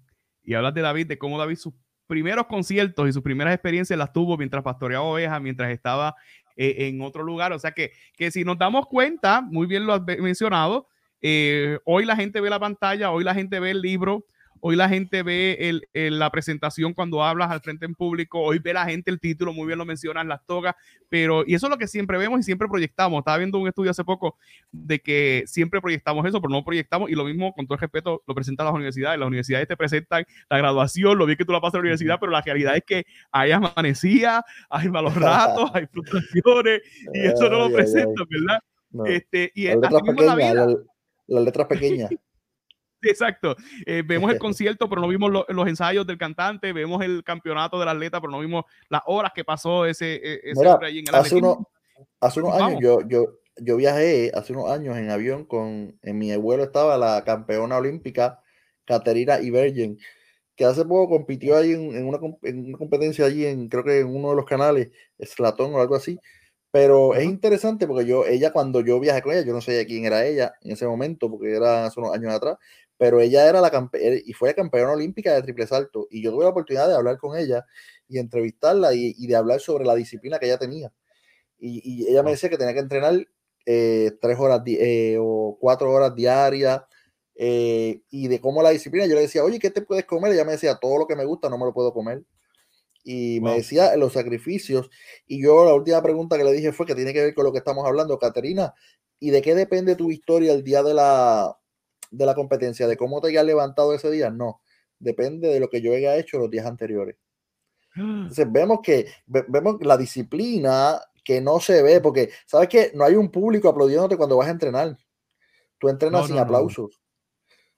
Y hablas de David, de cómo David sus primeros conciertos y sus primeras experiencias las tuvo mientras pastoreaba ovejas, mientras estaba eh, en otro lugar. O sea que, que si nos damos cuenta, muy bien lo has mencionado, eh, hoy la gente ve la pantalla, hoy la gente ve el libro, Hoy la gente ve la presentación cuando hablas al frente en público, hoy ve la gente el título, muy bien lo mencionan, las togas, pero y eso es lo que siempre vemos y siempre proyectamos. Estaba viendo un estudio hace poco de que siempre proyectamos eso, pero no proyectamos y lo mismo, con todo el respeto, lo presentan las universidades. Las universidades te presentan la graduación, lo bien que tú la pasas a la universidad, pero la realidad es que hay amanecía, hay malos ratos, hay frustraciones y eso no lo presentan, ¿verdad? Este, y las letras pequeñas, las letras pequeñas. Exacto. Eh, vemos el concierto, pero no vimos los ensayos del cantante, vemos el campeonato del atleta, pero no vimos las horas que pasó ese, e, ese allí en el hace, hace unos años yo, yo, yo viajé, hace unos años en avión con, en mi abuelo estaba la campeona olímpica Caterina Ibergen, que hace poco compitió ahí en, una, en, una, competencia allí en, creo que en uno de los canales, Slatón o algo así. Pero es interesante porque yo, ella, cuando yo viajé con ella, yo no sé quién era ella en ese momento, porque era hace unos años atrás, pero ella era la campeona y fue campeona olímpica de triple salto. Y yo tuve la oportunidad de hablar con ella y entrevistarla y, de hablar sobre la disciplina que ella tenía. Y, ella me decía que tenía que entrenar eh, tres horas eh, o cuatro horas diarias eh, y de cómo la disciplina. Yo le decía, oye, ¿qué te puedes comer? ella me decía, todo lo que me gusta no me lo puedo comer. Y me decía los sacrificios. Y yo la última pregunta que le dije fue que tiene que ver con lo que estamos hablando, Caterina. ¿Y de qué depende tu historia el día de la, de la competencia, de cómo te hayas levantado ese día, no. Depende de lo que yo haya hecho los días anteriores. Entonces vemos que vemos la disciplina que no se ve, porque sabes que no hay un público aplaudiéndote cuando vas a entrenar. Tú entrenas sin aplausos.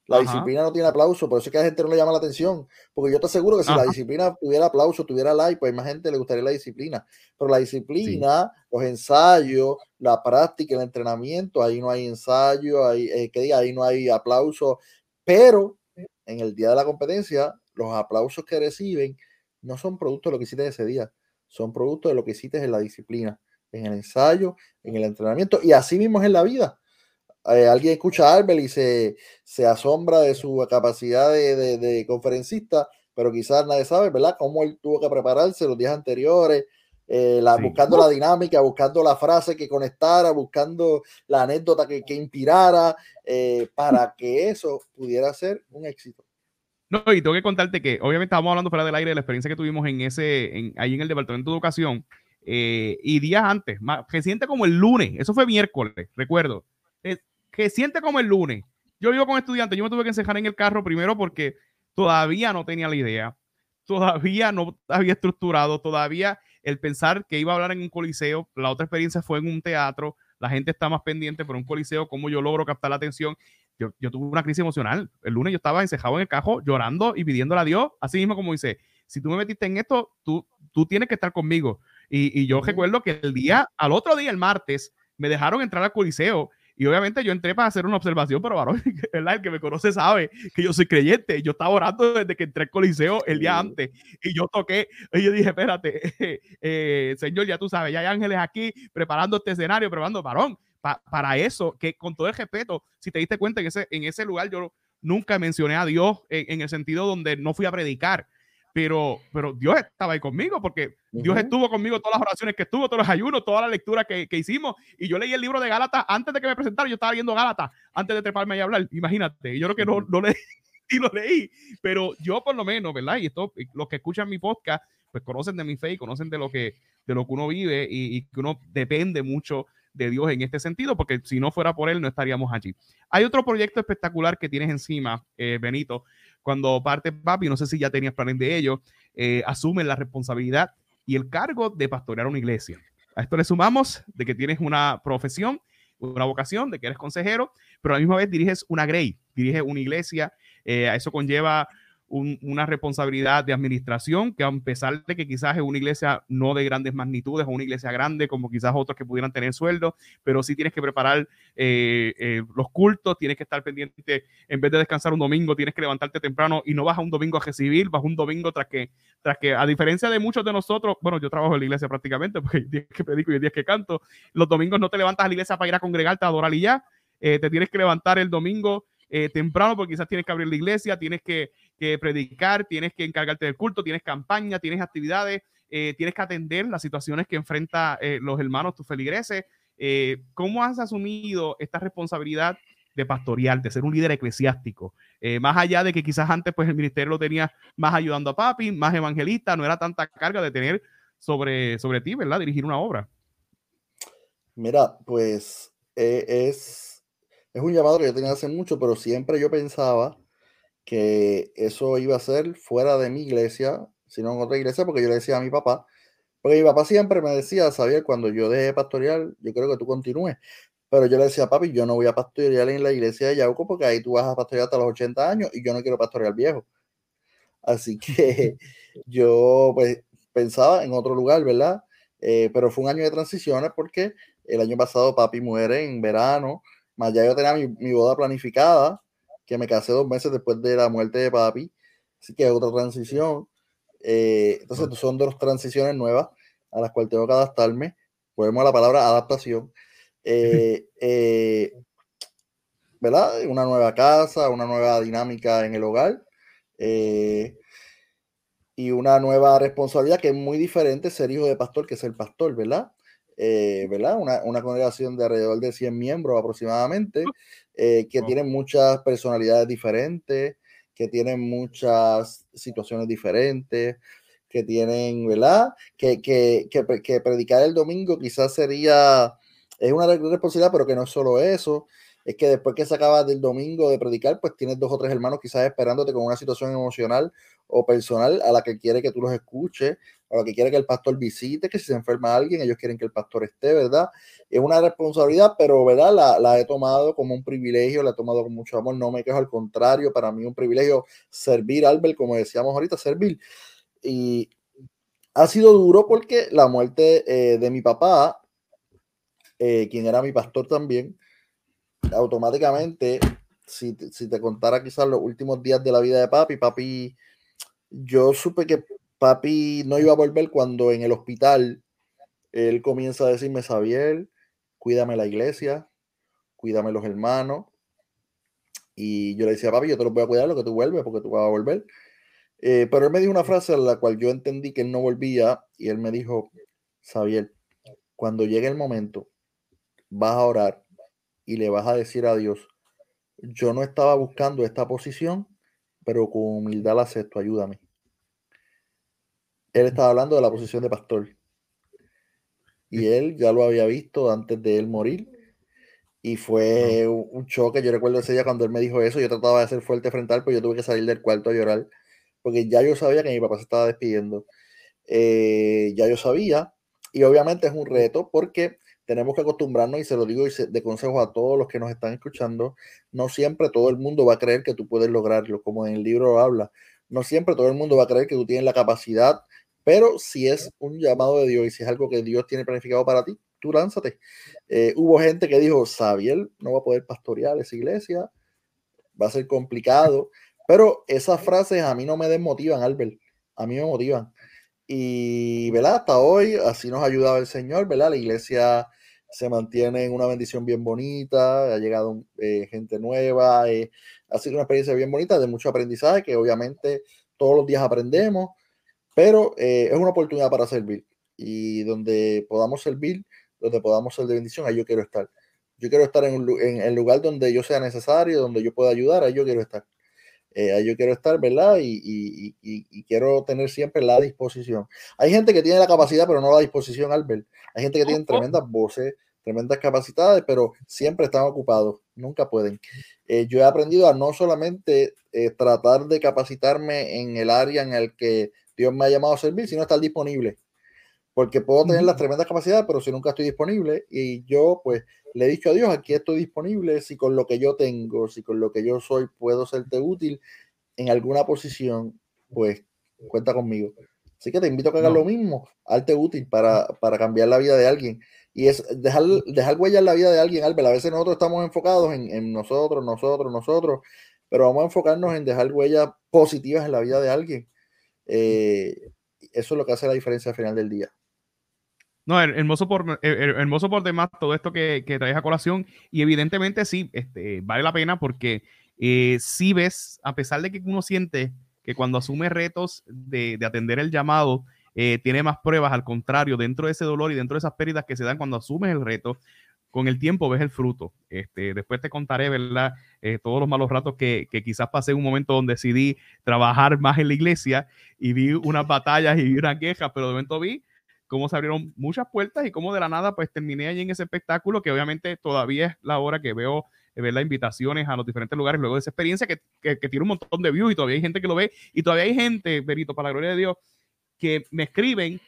La disciplina no tiene aplauso, por eso es que a la gente no le llama la atención. Porque yo te aseguro que si la disciplina tuviera aplauso, tuviera like, pues más gente le gustaría la disciplina. Pero la disciplina, los ensayos, la práctica, el entrenamiento, ahí no hay ensayo, ahí, eh, que diga, ahí no hay aplauso. Pero en el día de la competencia, los aplausos que reciben no son producto de lo que hiciste ese día, son producto de lo que hiciste en la disciplina, en el ensayo, en el entrenamiento, y así mismo es en la vida eh, alguien escucha a Albert y se, se asombra de su capacidad de, de, conferencista, pero quizás nadie sabe, ¿verdad? Cómo él tuvo que prepararse los días anteriores, eh, la, buscando la dinámica, buscando la frase que conectara, buscando la anécdota que, que inspirara, eh, para que eso pudiera ser un éxito. No, y tengo que contarte que obviamente estábamos hablando fuera del aire de la experiencia que tuvimos en ese, en, ahí en el Departamento de Educación, y días antes, más reciente como el lunes, eso fue miércoles, recuerdo que siente como el lunes. Yo vivo con estudiantes, yo me tuve que encejar en el carro primero porque todavía no tenía la idea, todavía no había estructurado, todavía el pensar que iba a hablar en un coliseo, la otra experiencia fue en un teatro, la gente está más pendiente, por un coliseo, cómo yo logro captar la atención. Yo, yo, tuve una crisis emocional. El lunes yo estaba encejado en el cajo llorando y pidiéndole a Dios, así mismo como dice, si tú me metiste en esto, tú, tú tienes que estar conmigo. Y, y yo recuerdo que el día, al otro día, el martes, me dejaron entrar al coliseo y obviamente yo entré para hacer una observación, pero varón, el que me conoce sabe que yo soy creyente. Yo estaba orando desde que entré al coliseo el día antes y yo toqué y yo dije, espérate, eh, Señor, ya tú sabes, ya hay ángeles aquí preparando este escenario, preparando varón. para eso, que con todo el respeto, si te diste cuenta en ese, en ese lugar yo nunca mencioné a Dios en el sentido donde no fui a predicar pero, pero Dios estaba ahí conmigo porque Dios estuvo conmigo todas las oraciones que estuvo, todos los ayunos, toda la lectura que, que, hicimos. Y yo leí el libro de Gálatas antes de que me presentara. Yo estaba viendo Gálatas antes de treparme y hablar. Imagínate. Yo creo que no, no leí y lo leí, pero yo por lo menos, ¿verdad? Y esto, los que escuchan mi podcast, pues conocen de mi fe y conocen de lo que, de lo que uno vive y, y que uno depende mucho de Dios en este sentido, porque si no fuera por Él no estaríamos allí. Hay otro proyecto espectacular que tienes encima, eh, Benito, cuando parte papi, no sé si ya tenías planes de ello, eh, asumen la responsabilidad y el cargo de pastorear una iglesia. A esto le sumamos de que tienes una profesión, una vocación, de que eres consejero, pero a la misma vez diriges una Grey, diriges una iglesia. Eh, a eso conlleva una responsabilidad de administración que a pesar de que quizás es una iglesia no de grandes magnitudes o una iglesia grande como quizás otros que pudieran tener sueldo, pero sí tienes que preparar eh, eh, los cultos, tienes que estar pendiente, en vez de descansar un domingo, tienes que levantarte temprano y no vas a un domingo a recibir, vas un domingo tras que, tras que a diferencia de muchos de nosotros, bueno, yo trabajo en la iglesia prácticamente porque hay días que predico y hay días que canto, los domingos no te levantas a la iglesia para ir a congregarte a adorar y ya, eh, te tienes que levantar el domingo temprano porque quizás tienes que abrir la iglesia, tienes que que predicar, tienes que encargarte del culto, tienes campaña, tienes actividades, eh, tienes que atender las situaciones que enfrentan eh, los hermanos, tus feligreses. Eh, ¿Cómo has asumido esta responsabilidad de pastorear, de ser un líder eclesiástico? más allá de que quizás antes pues el ministerio lo tenía más ayudando a papi, más evangelista, no era tanta carga de tener sobre, sobre ti, ¿verdad? Dirigir una obra. Mira, pues es, es un llamado que yo tenía hace mucho, pero siempre yo pensaba que eso iba a ser fuera de mi iglesia, sino en otra iglesia, porque yo le decía a mi papá, porque mi papá siempre me decía, Xavier, cuando yo deje pastorear, yo creo que tú continúes. Pero yo le decía, papi, yo no voy a pastorear en la iglesia de Yauco porque ahí tú vas a pastorear hasta los 80 años y yo no quiero pastorear viejo. Así que yo pues pensaba en otro lugar, ¿verdad? Eh, pero fue un año de transiciones porque el año pasado papi muere en verano, más ya yo tenía mi, mi boda planificada que me casé dos meses después de la muerte de papi, así que es otra transición. Eh, entonces, son dos transiciones nuevas a las cuales tengo que adaptarme. Volvemos a la palabra adaptación. Eh, eh, ¿Verdad? Una nueva casa, una nueva dinámica en el hogar y una nueva responsabilidad que es muy diferente ser hijo de pastor que ser pastor, ¿verdad? ¿verdad? Una, una, congregación de alrededor de 100 miembros aproximadamente, eh, que tienen muchas personalidades diferentes, que tienen muchas situaciones diferentes, que tienen, ¿verdad? Que, que, que, que predicar el domingo quizás sería, es una responsabilidad, pero que no es solo eso, es que después que se acaba del domingo de predicar, pues tienes dos o tres hermanos quizás esperándote con una situación emocional o personal a la que quiere que tú los escuches, a la que quiere que el pastor visite, que si se enferma alguien, ellos quieren que el pastor esté, ¿verdad? Es una responsabilidad, pero, ¿verdad? La, la he tomado como un privilegio, la he tomado con mucho amor, no me quejo, al contrario, para mí un privilegio servir, Albert, como decíamos ahorita, servir. Y ha sido duro porque la muerte eh, de mi papá, eh, quien era mi pastor también, automáticamente, si, si te contara quizás los últimos días de la vida de papi, papi yo supe que papi no iba a volver cuando en el hospital él comienza a decirme, Xavier, cuídame la iglesia, cuídame los hermanos. Y yo le decía, papi, yo te lo voy a cuidar lo que tú vuelves, porque tú vas a volver. Eh, pero él me dijo una frase en la cual yo entendí que él no volvía y él me dijo, Xavier, cuando llegue el momento, vas a orar y le vas a decir a Dios, yo no estaba buscando esta posición, pero con humildad la acepto, ayúdame. Él estaba hablando de la posición de pastor. Y él ya lo había visto antes de él morir. Y fue un choque. Yo recuerdo ese día cuando él me dijo eso. Yo trataba de ser fuerte frente a él, pero yo tuve que salir del cuarto a llorar. Porque ya yo sabía que mi papá se estaba despidiendo. eh, ya yo sabía, y obviamente es un reto porque tenemos que acostumbrarnos, y se lo digo de consejo a todos los que nos están escuchando, no siempre todo el mundo va a creer que tú puedes lograrlo, como en el libro habla, no siempre todo el mundo va a creer que tú tienes la capacidad, pero si es un llamado de Dios y si es algo que Dios tiene planificado para ti, tú lánzate. Eh, hubo gente que dijo, Sabiel no va a poder pastorear esa iglesia, va a ser complicado, pero esas frases a mí no me desmotivan, Albert, a mí me motivan. Y, ¿verdad? Hasta hoy, así nos ha ayudado el Señor, ¿verdad? La iglesia se mantiene en una bendición bien bonita, ha llegado eh, gente nueva, eh, ha sido una experiencia bien bonita, de mucho aprendizaje, que obviamente todos los días aprendemos, pero eh, es una oportunidad para servir. Y donde podamos servir, donde podamos ser de bendición, ahí yo quiero estar. Yo quiero estar en, en el lugar donde yo sea necesario, donde yo pueda ayudar, ahí yo quiero estar. Eh, yo quiero estar, ¿verdad? Y, quiero tener siempre la disposición. Hay gente que tiene la capacidad, pero no la disposición, Albert. Hay gente que tiene tremendas voces, tremendas capacidades, pero siempre están ocupados, nunca pueden. Eh, yo he aprendido a no solamente eh, tratar de capacitarme en el área en el que Dios me ha llamado a servir, sino estar disponible. Porque puedo tener las tremendas capacidades, pero si nunca estoy disponible, y yo, pues, le he dicho a Dios, aquí estoy disponible, si con lo que yo tengo, si con lo que yo soy puedo serte útil en alguna posición, pues cuenta conmigo. Así que te invito a que hagas lo mismo, arte útil para, para, cambiar la vida de alguien. Y es dejar, dejar huella en la vida de alguien, Albert. A veces nosotros estamos enfocados en, en nosotros, nosotros, nosotros, pero vamos a enfocarnos en dejar huellas positivas en la vida de alguien. Eh, eso es lo que hace la diferencia al final del día. No, hermoso por, hermoso por demás todo esto que, que traes a colación y evidentemente sí, este, vale la pena porque eh, si ves, a pesar de que uno siente que cuando asume retos de, de atender el llamado, eh, tiene más pruebas, al contrario, dentro de ese dolor y dentro de esas pérdidas que se dan cuando asumes el reto, con el tiempo ves el fruto. Este, después te contaré, ¿verdad? Eh, todos los malos ratos que, que, quizás pasé un momento donde decidí trabajar más en la iglesia y vi unas batallas y vi unas quejas, pero de momento vi cómo se abrieron muchas puertas y cómo de la nada pues terminé allí en ese espectáculo que obviamente todavía es la hora que veo eh, ver las invitaciones a los diferentes lugares luego de esa experiencia que, que, tiene un montón de views y todavía hay gente que lo ve. Y todavía hay gente, Berito, para la gloria de Dios, que me escriben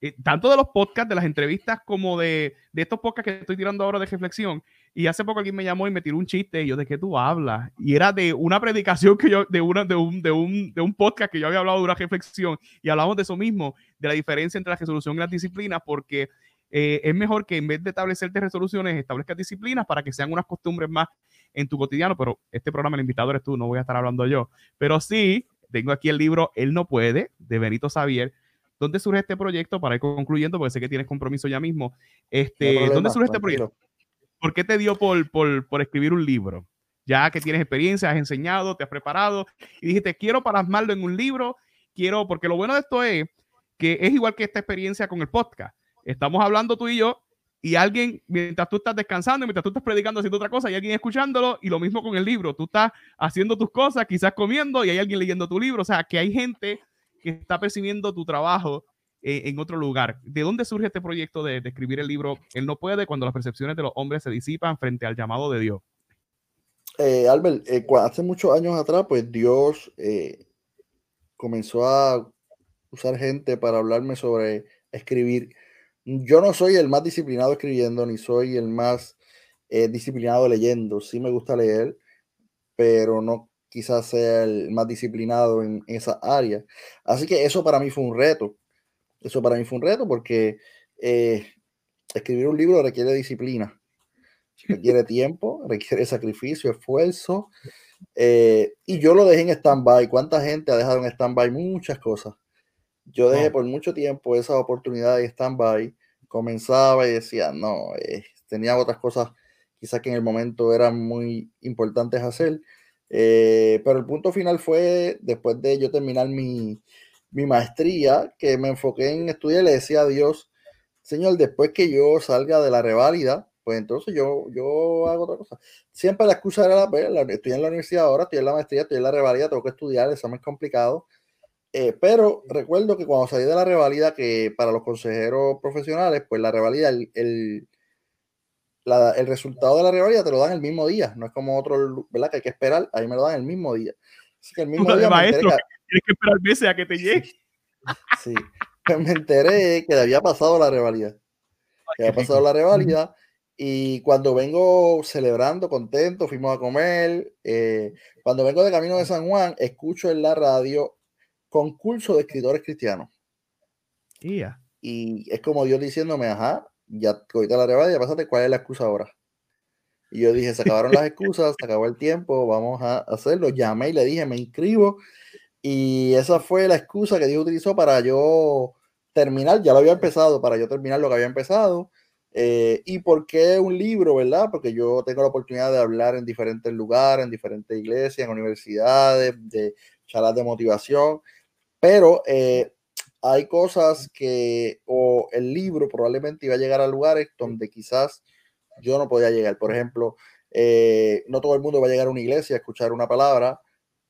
eh, tanto de los podcasts, de las entrevistas, como de, de, estos podcasts que estoy tirando ahora de reflexión, y hace poco alguien me llamó y me tiró un chiste y yo, ¿de qué tú hablas? Y era de una predicación que yo, de, una, de, un, de, un, de un podcast que yo había hablado de una reflexión y hablamos de eso mismo, de la diferencia entre la resolución y las disciplinas, porque eh, es mejor que en vez de establecerte resoluciones, establezcas disciplinas para que sean unas costumbres más en tu cotidiano, pero este programa, el invitado eres tú, no voy a estar hablando yo, pero sí, tengo aquí el libro Él no puede, de Benito Xavier, ¿Dónde surge este proyecto? Para ir concluyendo, porque sé que tienes compromiso ya mismo. Este, ¿Dónde surge este proyecto? ¿Por qué te dio por, por, por, escribir un libro? Ya que tienes experiencia, has enseñado, te has preparado y dijiste, quiero plasmarlo en un libro, quiero, porque lo bueno de esto es que es igual que esta experiencia con el podcast. Estamos hablando tú y yo y alguien, mientras tú estás descansando, mientras tú estás predicando haciendo otra cosa, y alguien escuchándolo, y lo mismo con el libro. Tú estás haciendo tus cosas, quizás comiendo, y hay alguien leyendo tu libro. O sea, que hay gente que está percibiendo tu trabajo eh, en otro lugar. ¿De dónde surge este proyecto de, escribir el libro Él no puede cuando las percepciones de los hombres se disipan frente al llamado de Dios? Eh, Albert, eh, hace muchos años atrás, pues Dios comenzó a usar gente para hablarme sobre escribir. Yo no soy el más disciplinado escribiendo, ni soy el más disciplinado leyendo. Sí me gusta leer, pero no quizás sea el más disciplinado en esa área. Así que eso para mí fue un reto. Eso para mí fue un reto porque eh, escribir un libro requiere disciplina, requiere tiempo, requiere sacrificio, esfuerzo. Eh, y yo lo dejé en stand-by. ¿Cuánta gente ha dejado en stand-by muchas cosas? Yo dejé por mucho tiempo esa oportunidad de stand-by. Comenzaba y decía, no, eh, tenía otras cosas quizás que en el momento eran muy importantes hacer. pero el punto final fue después de yo terminar mi, mi maestría, que me enfoqué en estudiar, le decía a Dios, Señor, después que yo salga de la reválida, pues entonces yo, yo hago otra cosa. Siempre la excusa era, pues, la, estoy en la universidad ahora, estoy en la maestría, estoy en la reválida, tengo que estudiar, el examen es complicado. Eh, pero recuerdo que cuando salí de la reválida, que para los consejeros profesionales, pues la reválida, el, el, el resultado de la reválida te lo dan el mismo día, no es como otro, ¿verdad? Que hay que esperar, ahí me lo dan el mismo día. Así que el mismo día maestro, tienes que esperar meses a que te llegue. Sí. me enteré que había pasado la rivalidad. Que había pasado la rivalidad. Y cuando vengo celebrando, contento, fuimos a comer. Eh, cuando vengo de camino de San Juan, escucho en la radio concurso de escritores cristianos. Y es como Dios diciéndome, ajá, ya ahorita la rivalidad, pásate, ¿cuál es la excusa ahora? Y yo dije, se acabaron las excusas, se acabó el tiempo, vamos a hacerlo. Llamé y le dije, me inscribo. Y esa fue la excusa que Dios utilizó para yo terminar, ya lo había empezado, para yo terminar lo que había empezado. Eh, ¿Y por qué un libro, verdad? Porque yo tengo la oportunidad de hablar en diferentes lugares, en diferentes iglesias, en universidades, de charlas de motivación, pero eh, hay cosas que, o el libro probablemente iba a llegar a lugares donde quizás yo no podía llegar. Por ejemplo, eh, no todo el mundo va a llegar a una iglesia a escuchar una palabra,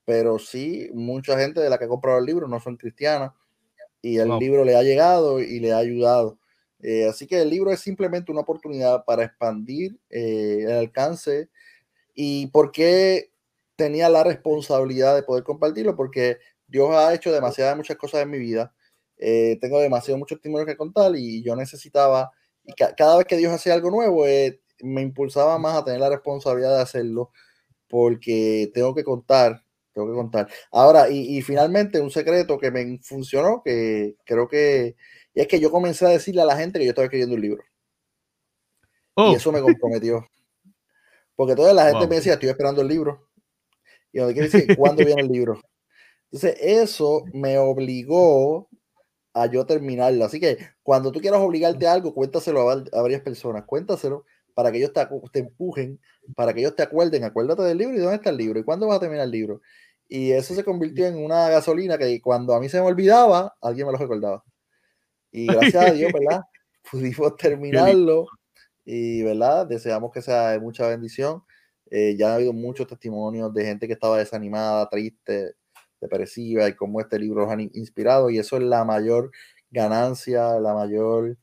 pero sí mucha gente de la que ha comprado el libro no son cristianas y el libro le ha llegado y le ha ayudado. Eh, así que el libro es simplemente una oportunidad para expandir eh, el alcance. ¿Y por qué tenía la responsabilidad de poder compartirlo? Porque Dios ha hecho demasiadas muchas cosas en mi vida. tengo demasiado muchos testimonios que contar y yo necesitaba, y cada vez que Dios hacía algo nuevo, me impulsaba más a tener la responsabilidad de hacerlo porque tengo que contar, tengo que contar. Ahora, y, finalmente un secreto que me funcionó, que creo que es que yo comencé a decirle a la gente que yo estaba escribiendo un libro. Y oh. eso me comprometió. Porque toda la gente me decía, estoy esperando el libro. Y donde quiere decir, ¿cuándo viene el libro? Entonces, eso me obligó a yo terminarlo. Así que cuando tú quieras obligarte a algo, cuéntaselo a, varias personas. Cuéntaselo para que ellos te, empujen, para que ellos te acuerden, acuérdate del libro y dónde está el libro y cuándo vas a terminar el libro. Y eso se convirtió en una gasolina que cuando a mí se me olvidaba, alguien me lo recordaba. Y gracias a Dios, ¿verdad? Pudimos terminarlo y, ¿verdad? Deseamos que sea de mucha bendición. Eh, ya ha habido muchos testimonios de gente que estaba desanimada, triste, depresiva y cómo este libro los ha inspirado y eso es la mayor ganancia, la mayor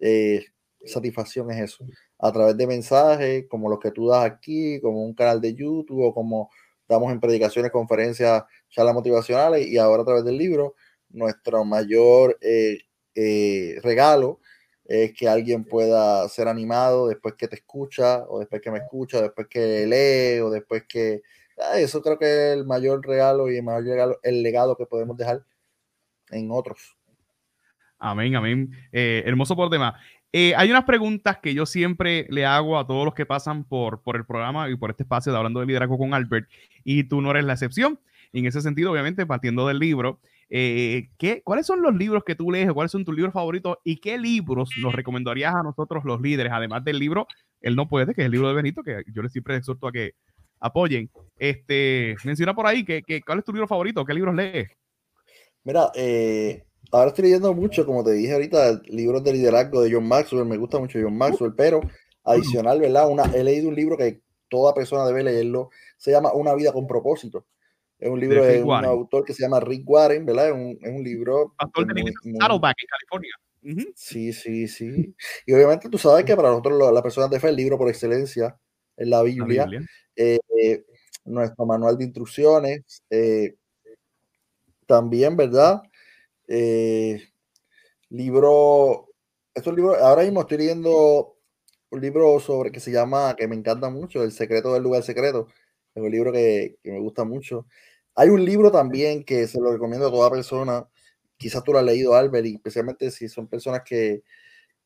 eh, satisfacción es eso a través de mensajes como los que tú das aquí, como un canal de YouTube o como damos en predicaciones, conferencias, charlas motivacionales y ahora a través del libro, nuestro mayor eh, eh, regalo es que alguien pueda ser animado después que te escucha o después que me escucha, después que lee o después que... Ah, eso creo que es el mayor regalo y el mayor regalo, el legado que podemos dejar en otros. Amén, amén. Eh, hermoso por demás. Eh, hay unas preguntas que yo siempre le hago a todos los que pasan por, por el programa y por este espacio de Hablando de Liderazgo con Albert, y tú no eres la excepción. Y en ese sentido, obviamente, partiendo del libro, eh, ¿qué, ¿cuáles son los libros que tú lees? ¿Cuáles son tus libros favoritos? ¿Y qué libros nos recomendarías a nosotros los líderes? Además del libro Él no puede, que es el libro de Benito, que yo les siempre exhorto a que apoyen. Este, menciona por ahí, que, que, ¿cuál es tu libro favorito? ¿Qué libros lees? Mira, eh, ahora estoy leyendo mucho, como te dije ahorita, libros de liderazgo de John Maxwell, me gusta mucho John Maxwell, pero adicional, ¿verdad? Una, he leído un libro que toda persona debe leerlo, se llama Una vida con propósito. Es un libro de, un autor que se llama Rick Warren, ¿verdad? Es un, es un libro... Pastor de en California. Sí, sí, sí. Y obviamente tú sabes que para nosotros, las personas de fe, el libro por excelencia es la Biblia. Eh, nuestro manual de instrucciones. Eh, también, ¿verdad? Eh, libro, estos libros, ahora mismo estoy leyendo un libro sobre que se llama, que me encanta mucho, El secreto del lugar secreto. Es un libro que, que me gusta mucho. Hay un libro también que se lo recomiendo a toda persona. Quizás tú lo has leído, Albert, y especialmente si son personas que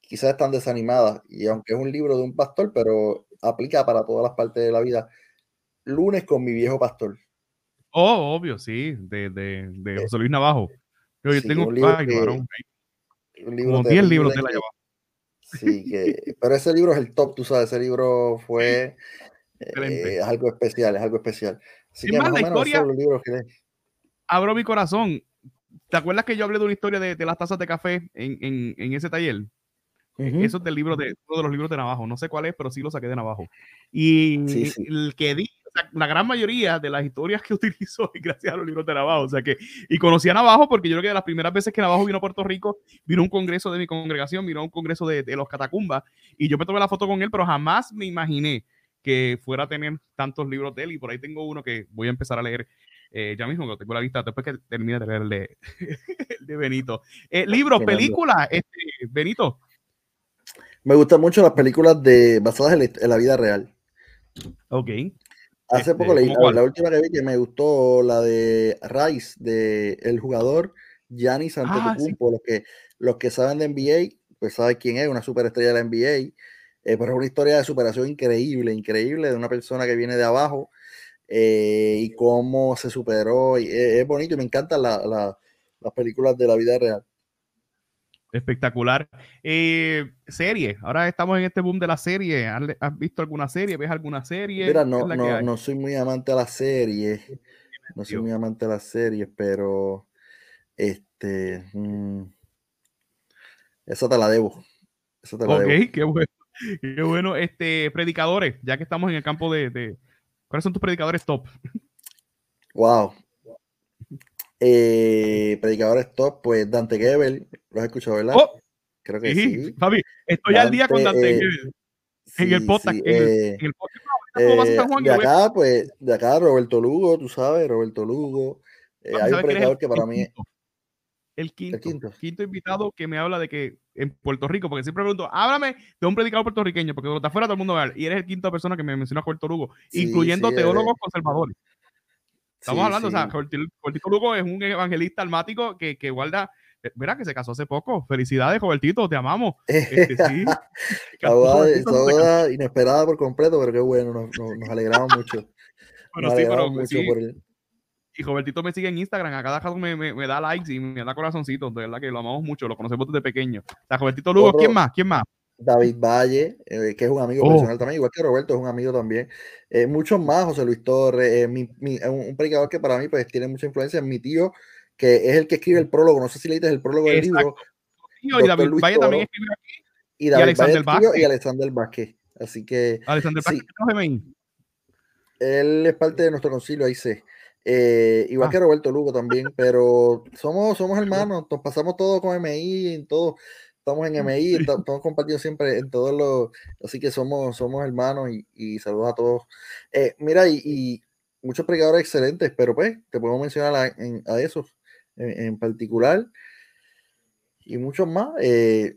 quizás están desanimadas. Y aunque es un libro de un pastor, pero aplica para todas las partes de la vida. Lunes con mi viejo pastor. Oh, obvio, sí, de, de, de José Luis Navajo. Yo, tengo un libro, un libro como 10 libros de la llevaba. Sí, que, pero ese libro es el top, tú sabes, ese libro fue eh, algo especial, es algo especial. Así que más, la historia, los libros que abro mi corazón. ¿Te acuerdas que yo hablé de una historia de, de las tazas de café en, en, en ese taller? Eso es del libro de uno de los libros de Navajo. No sé cuál es, pero sí lo saqué de Navajo. Y el que di, la gran mayoría de las historias que utilizo es gracias a los libros de Navajo. O sea que, y conocí a Navajo porque yo creo que de las primeras veces que Navajo vino a Puerto Rico, vino a un congreso de mi congregación, vino a un congreso de, de los catacumbas, y yo me tomé la foto con él, pero jamás me imaginé que fuera a tener tantos libros de él. Y por ahí tengo uno que voy a empezar a leer Eh, ya mismo que tengo la lista después que termine de leer el de, de Benito. Eh, libros, películas, este, Benito. Me gustan mucho las películas de, basadas en la, vida real. Ok. Hace este, poco leí, la última que vi que me gustó, la de Rice, de el jugador Giannis Antetokounmpo. Ah, los, que, los que saben de NBA, pues saben quién es, una superestrella de la NBA. Eh, pero es una historia de superación increíble, increíble, de una persona que viene de abajo eh, y cómo se superó. Y es, bonito y me encantan las películas de la vida real. Espectacular. Eh, serie. Ahora estamos en este boom de la serie. ¿Has, visto alguna serie? ¿Ves alguna serie? Mira, no, no, no, soy muy amante a la serie. No soy muy amante a las series, pero este. Mm, esa te la debo. Esa te la ok, qué bueno. Qué bueno. Este, predicadores, ya que estamos en el campo de, de. ¿Cuáles son tus predicadores top? Wow. Eh, predicadores top, pues Dante Gebel, ¿lo has escuchado, verdad? Oh, Creo que sí. Fabi, estoy al día con Dante eh, Gebel. en el podcast. en, el, podcast. Eh, de acá, pues, de acá, Roberto Lugo, tú sabes, Roberto Lugo. hay un predicador que para mí. El quinto, el quinto, invitado que me habla de que en Puerto Rico, porque siempre pregunto, háblame de un predicador puertorriqueño, porque está afuera todo el mundo va y eres el quinto persona que me menciona Puerto Lugo, incluyendo teólogos conservadores. Estamos hablando, o sea, Robertito Lugo es un evangelista almático que, que guarda, eh, verá que se casó hace poco. Felicidades, Robertito, te amamos. Este, sí. toda inesperada por completo, pero qué bueno, nos, nos, alegramos mucho. Bueno, sí, pero mucho por él. Y Robertito me sigue en Instagram, a cada rato me, me, da likes y me da corazoncitos, de verdad que lo amamos mucho, lo conocemos desde pequeño. O sea, Robertito Lugo, ¿quién más? ¿Quién más? David Valle, eh, que es un amigo oh. personal también, igual que Roberto es un amigo también. Eh, muchos más, José Luis Torres, eh, un predicador que para mí pues tiene mucha influencia, mi tío, que es el que escribe el prólogo, no sé si leíste el prólogo del libro. y David Valle también escribe aquí. Y, David Alexander Vázquez. y Alexander Vázquez. Así que. Alexander Vázquez, Él es parte de nuestro concilio, ahí sé. igual ah. que Roberto Lugo también, pero somos, somos hermanos, nos pasamos todo con MI, en todo estamos en MI, estamos compartiendo siempre en todos los, así que somos, somos hermanos y, saludos a todos. Eh, mira, y, muchos predicadores excelentes, pero pues te podemos mencionar a, a esos en, particular y muchos más. Eh,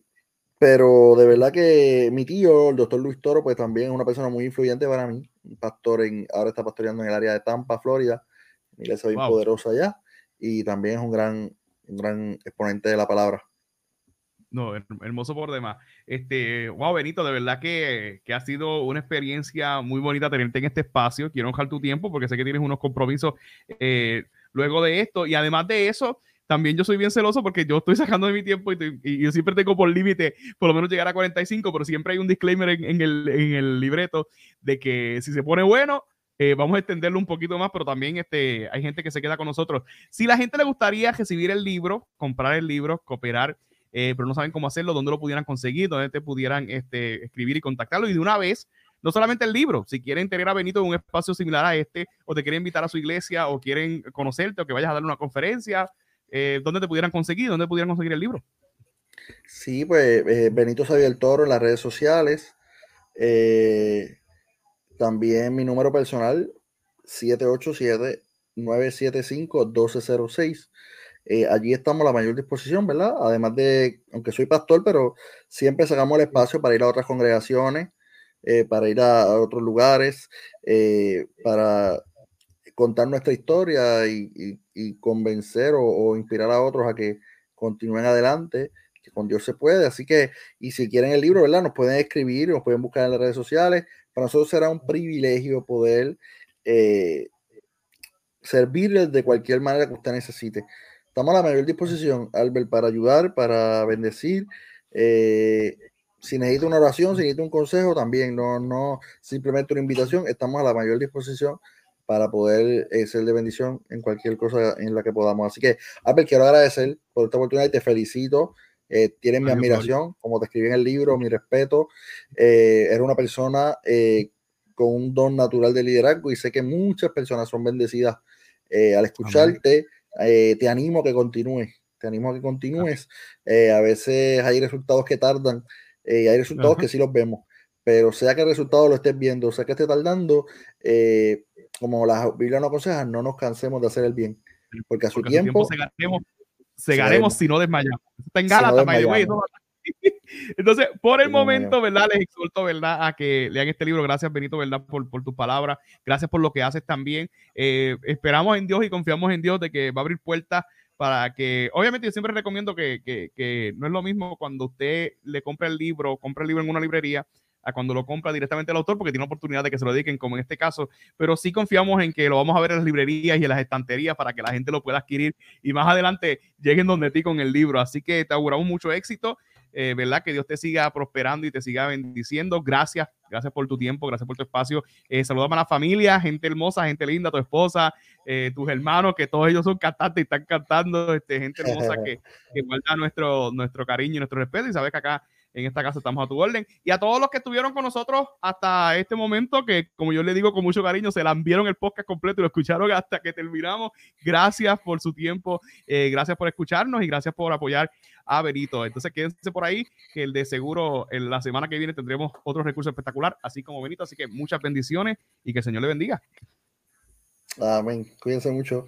pero de verdad que mi tío, el doctor Luis Toro, pues también es una persona muy influyente para mí, un pastor en, ahora está pastoreando en el área de Tampa, Florida, iglesia bien poderosa allá, y también es un gran, un gran exponente de la palabra. No, hermoso por demás. Este, wow, Benito, de verdad que, que, ha sido una experiencia muy bonita tenerte en este espacio. Quiero honrar tu tiempo porque sé que tienes unos compromisos eh, luego de esto. Y además de eso, también yo soy bien celoso porque yo estoy sacando de mi tiempo y, yo siempre tengo por límite por lo menos llegar a 45, pero siempre hay un disclaimer en, el, en el, libreto de que si se pone bueno, eh, vamos a extenderlo un poquito más, pero también este, hay gente que se queda con nosotros. Si la gente le gustaría recibir el libro, comprar el libro, cooperar eh, pero no saben cómo hacerlo, dónde lo pudieran conseguir, dónde te pudieran este, escribir y contactarlo. Y de una vez, no solamente el libro, si quieren tener a Benito en un espacio similar a este, o te quieren invitar a su iglesia, o quieren conocerte, o que vayas a darle una conferencia, eh, ¿dónde te pudieran conseguir? ¿Dónde pudieran conseguir el libro? Sí, pues eh, Benito Xavier Toro en las redes sociales. también mi número personal, 787-975-1206. Eh, allí estamos a la mayor disposición, ¿verdad? Además de, aunque soy pastor, pero siempre sacamos el espacio para ir a otras congregaciones, eh, para ir a, otros lugares, eh, para contar nuestra historia y, convencer o, inspirar a otros a que continúen adelante, que con Dios se puede. Así que, y si quieren el libro, ¿verdad? Nos pueden escribir, nos pueden buscar en las redes sociales. Para nosotros será un privilegio poder servirles de cualquier manera que usted necesite. Estamos a la mayor disposición, Albert, para ayudar, para bendecir. Eh, si necesita una oración, si necesita un consejo, también, no, no simplemente una invitación, estamos a la mayor disposición para poder eh, ser de bendición en cualquier cosa en la que podamos. Así que, Albert, quiero agradecer por esta oportunidad y te felicito. Eh, tienes mi admiración, como te escribí en el libro, mi respeto. Eh, eres una persona con un don natural de liderazgo y sé que muchas personas son bendecidas al escucharte. Eh, te animo a que continúes, te animo a que continúes. Eh, a veces hay resultados que tardan eh, y hay resultados que sí los vemos, pero sea que el resultado lo estés viendo, sea que esté tardando, como la Biblia nos aconseja, no nos cansemos de hacer el bien, porque a su tiempo, segaremos, si no desmayamos. Está en Gálatas, Entonces, por el momento, ¿verdad? Les exhorto, ¿verdad? A que lean este libro. Gracias, Benito, ¿verdad? Por, por tus palabras. Gracias por lo que haces también. Eh, esperamos en Dios y confiamos en Dios de que va a abrir puertas para que, obviamente yo siempre recomiendo que, que, que, no es lo mismo cuando usted le compra el libro, compra el libro en una librería, a cuando lo compra directamente el autor, porque tiene oportunidad de que se lo dediquen, como en este caso, pero sí confiamos en que lo vamos a ver en las librerías y en las estanterías para que la gente lo pueda adquirir y más adelante lleguen donde ti con el libro. Así que te auguramos mucho éxito. Eh, ¿verdad? Que Dios te siga prosperando y te siga bendiciendo. Gracias, gracias por tu tiempo, gracias por tu espacio. Eh, a la familia, gente hermosa, gente linda, tu esposa, eh, tus hermanos, que todos ellos son cantantes y están cantando, este, gente hermosa que, que guarda nuestro, nuestro cariño y nuestro respeto y sabes que acá en esta casa estamos a tu orden. Y a todos los que estuvieron con nosotros hasta este momento, que como yo le digo con mucho cariño, se la enviaron el podcast completo y lo escucharon hasta que terminamos. Gracias por su tiempo, eh, gracias por escucharnos y gracias por apoyar a Benito. Entonces quédense por ahí, que el de seguro en la semana que viene tendremos otro recurso espectacular, así como Benito. Así que muchas bendiciones y que el Señor le bendiga. Amén. Cuídense mucho.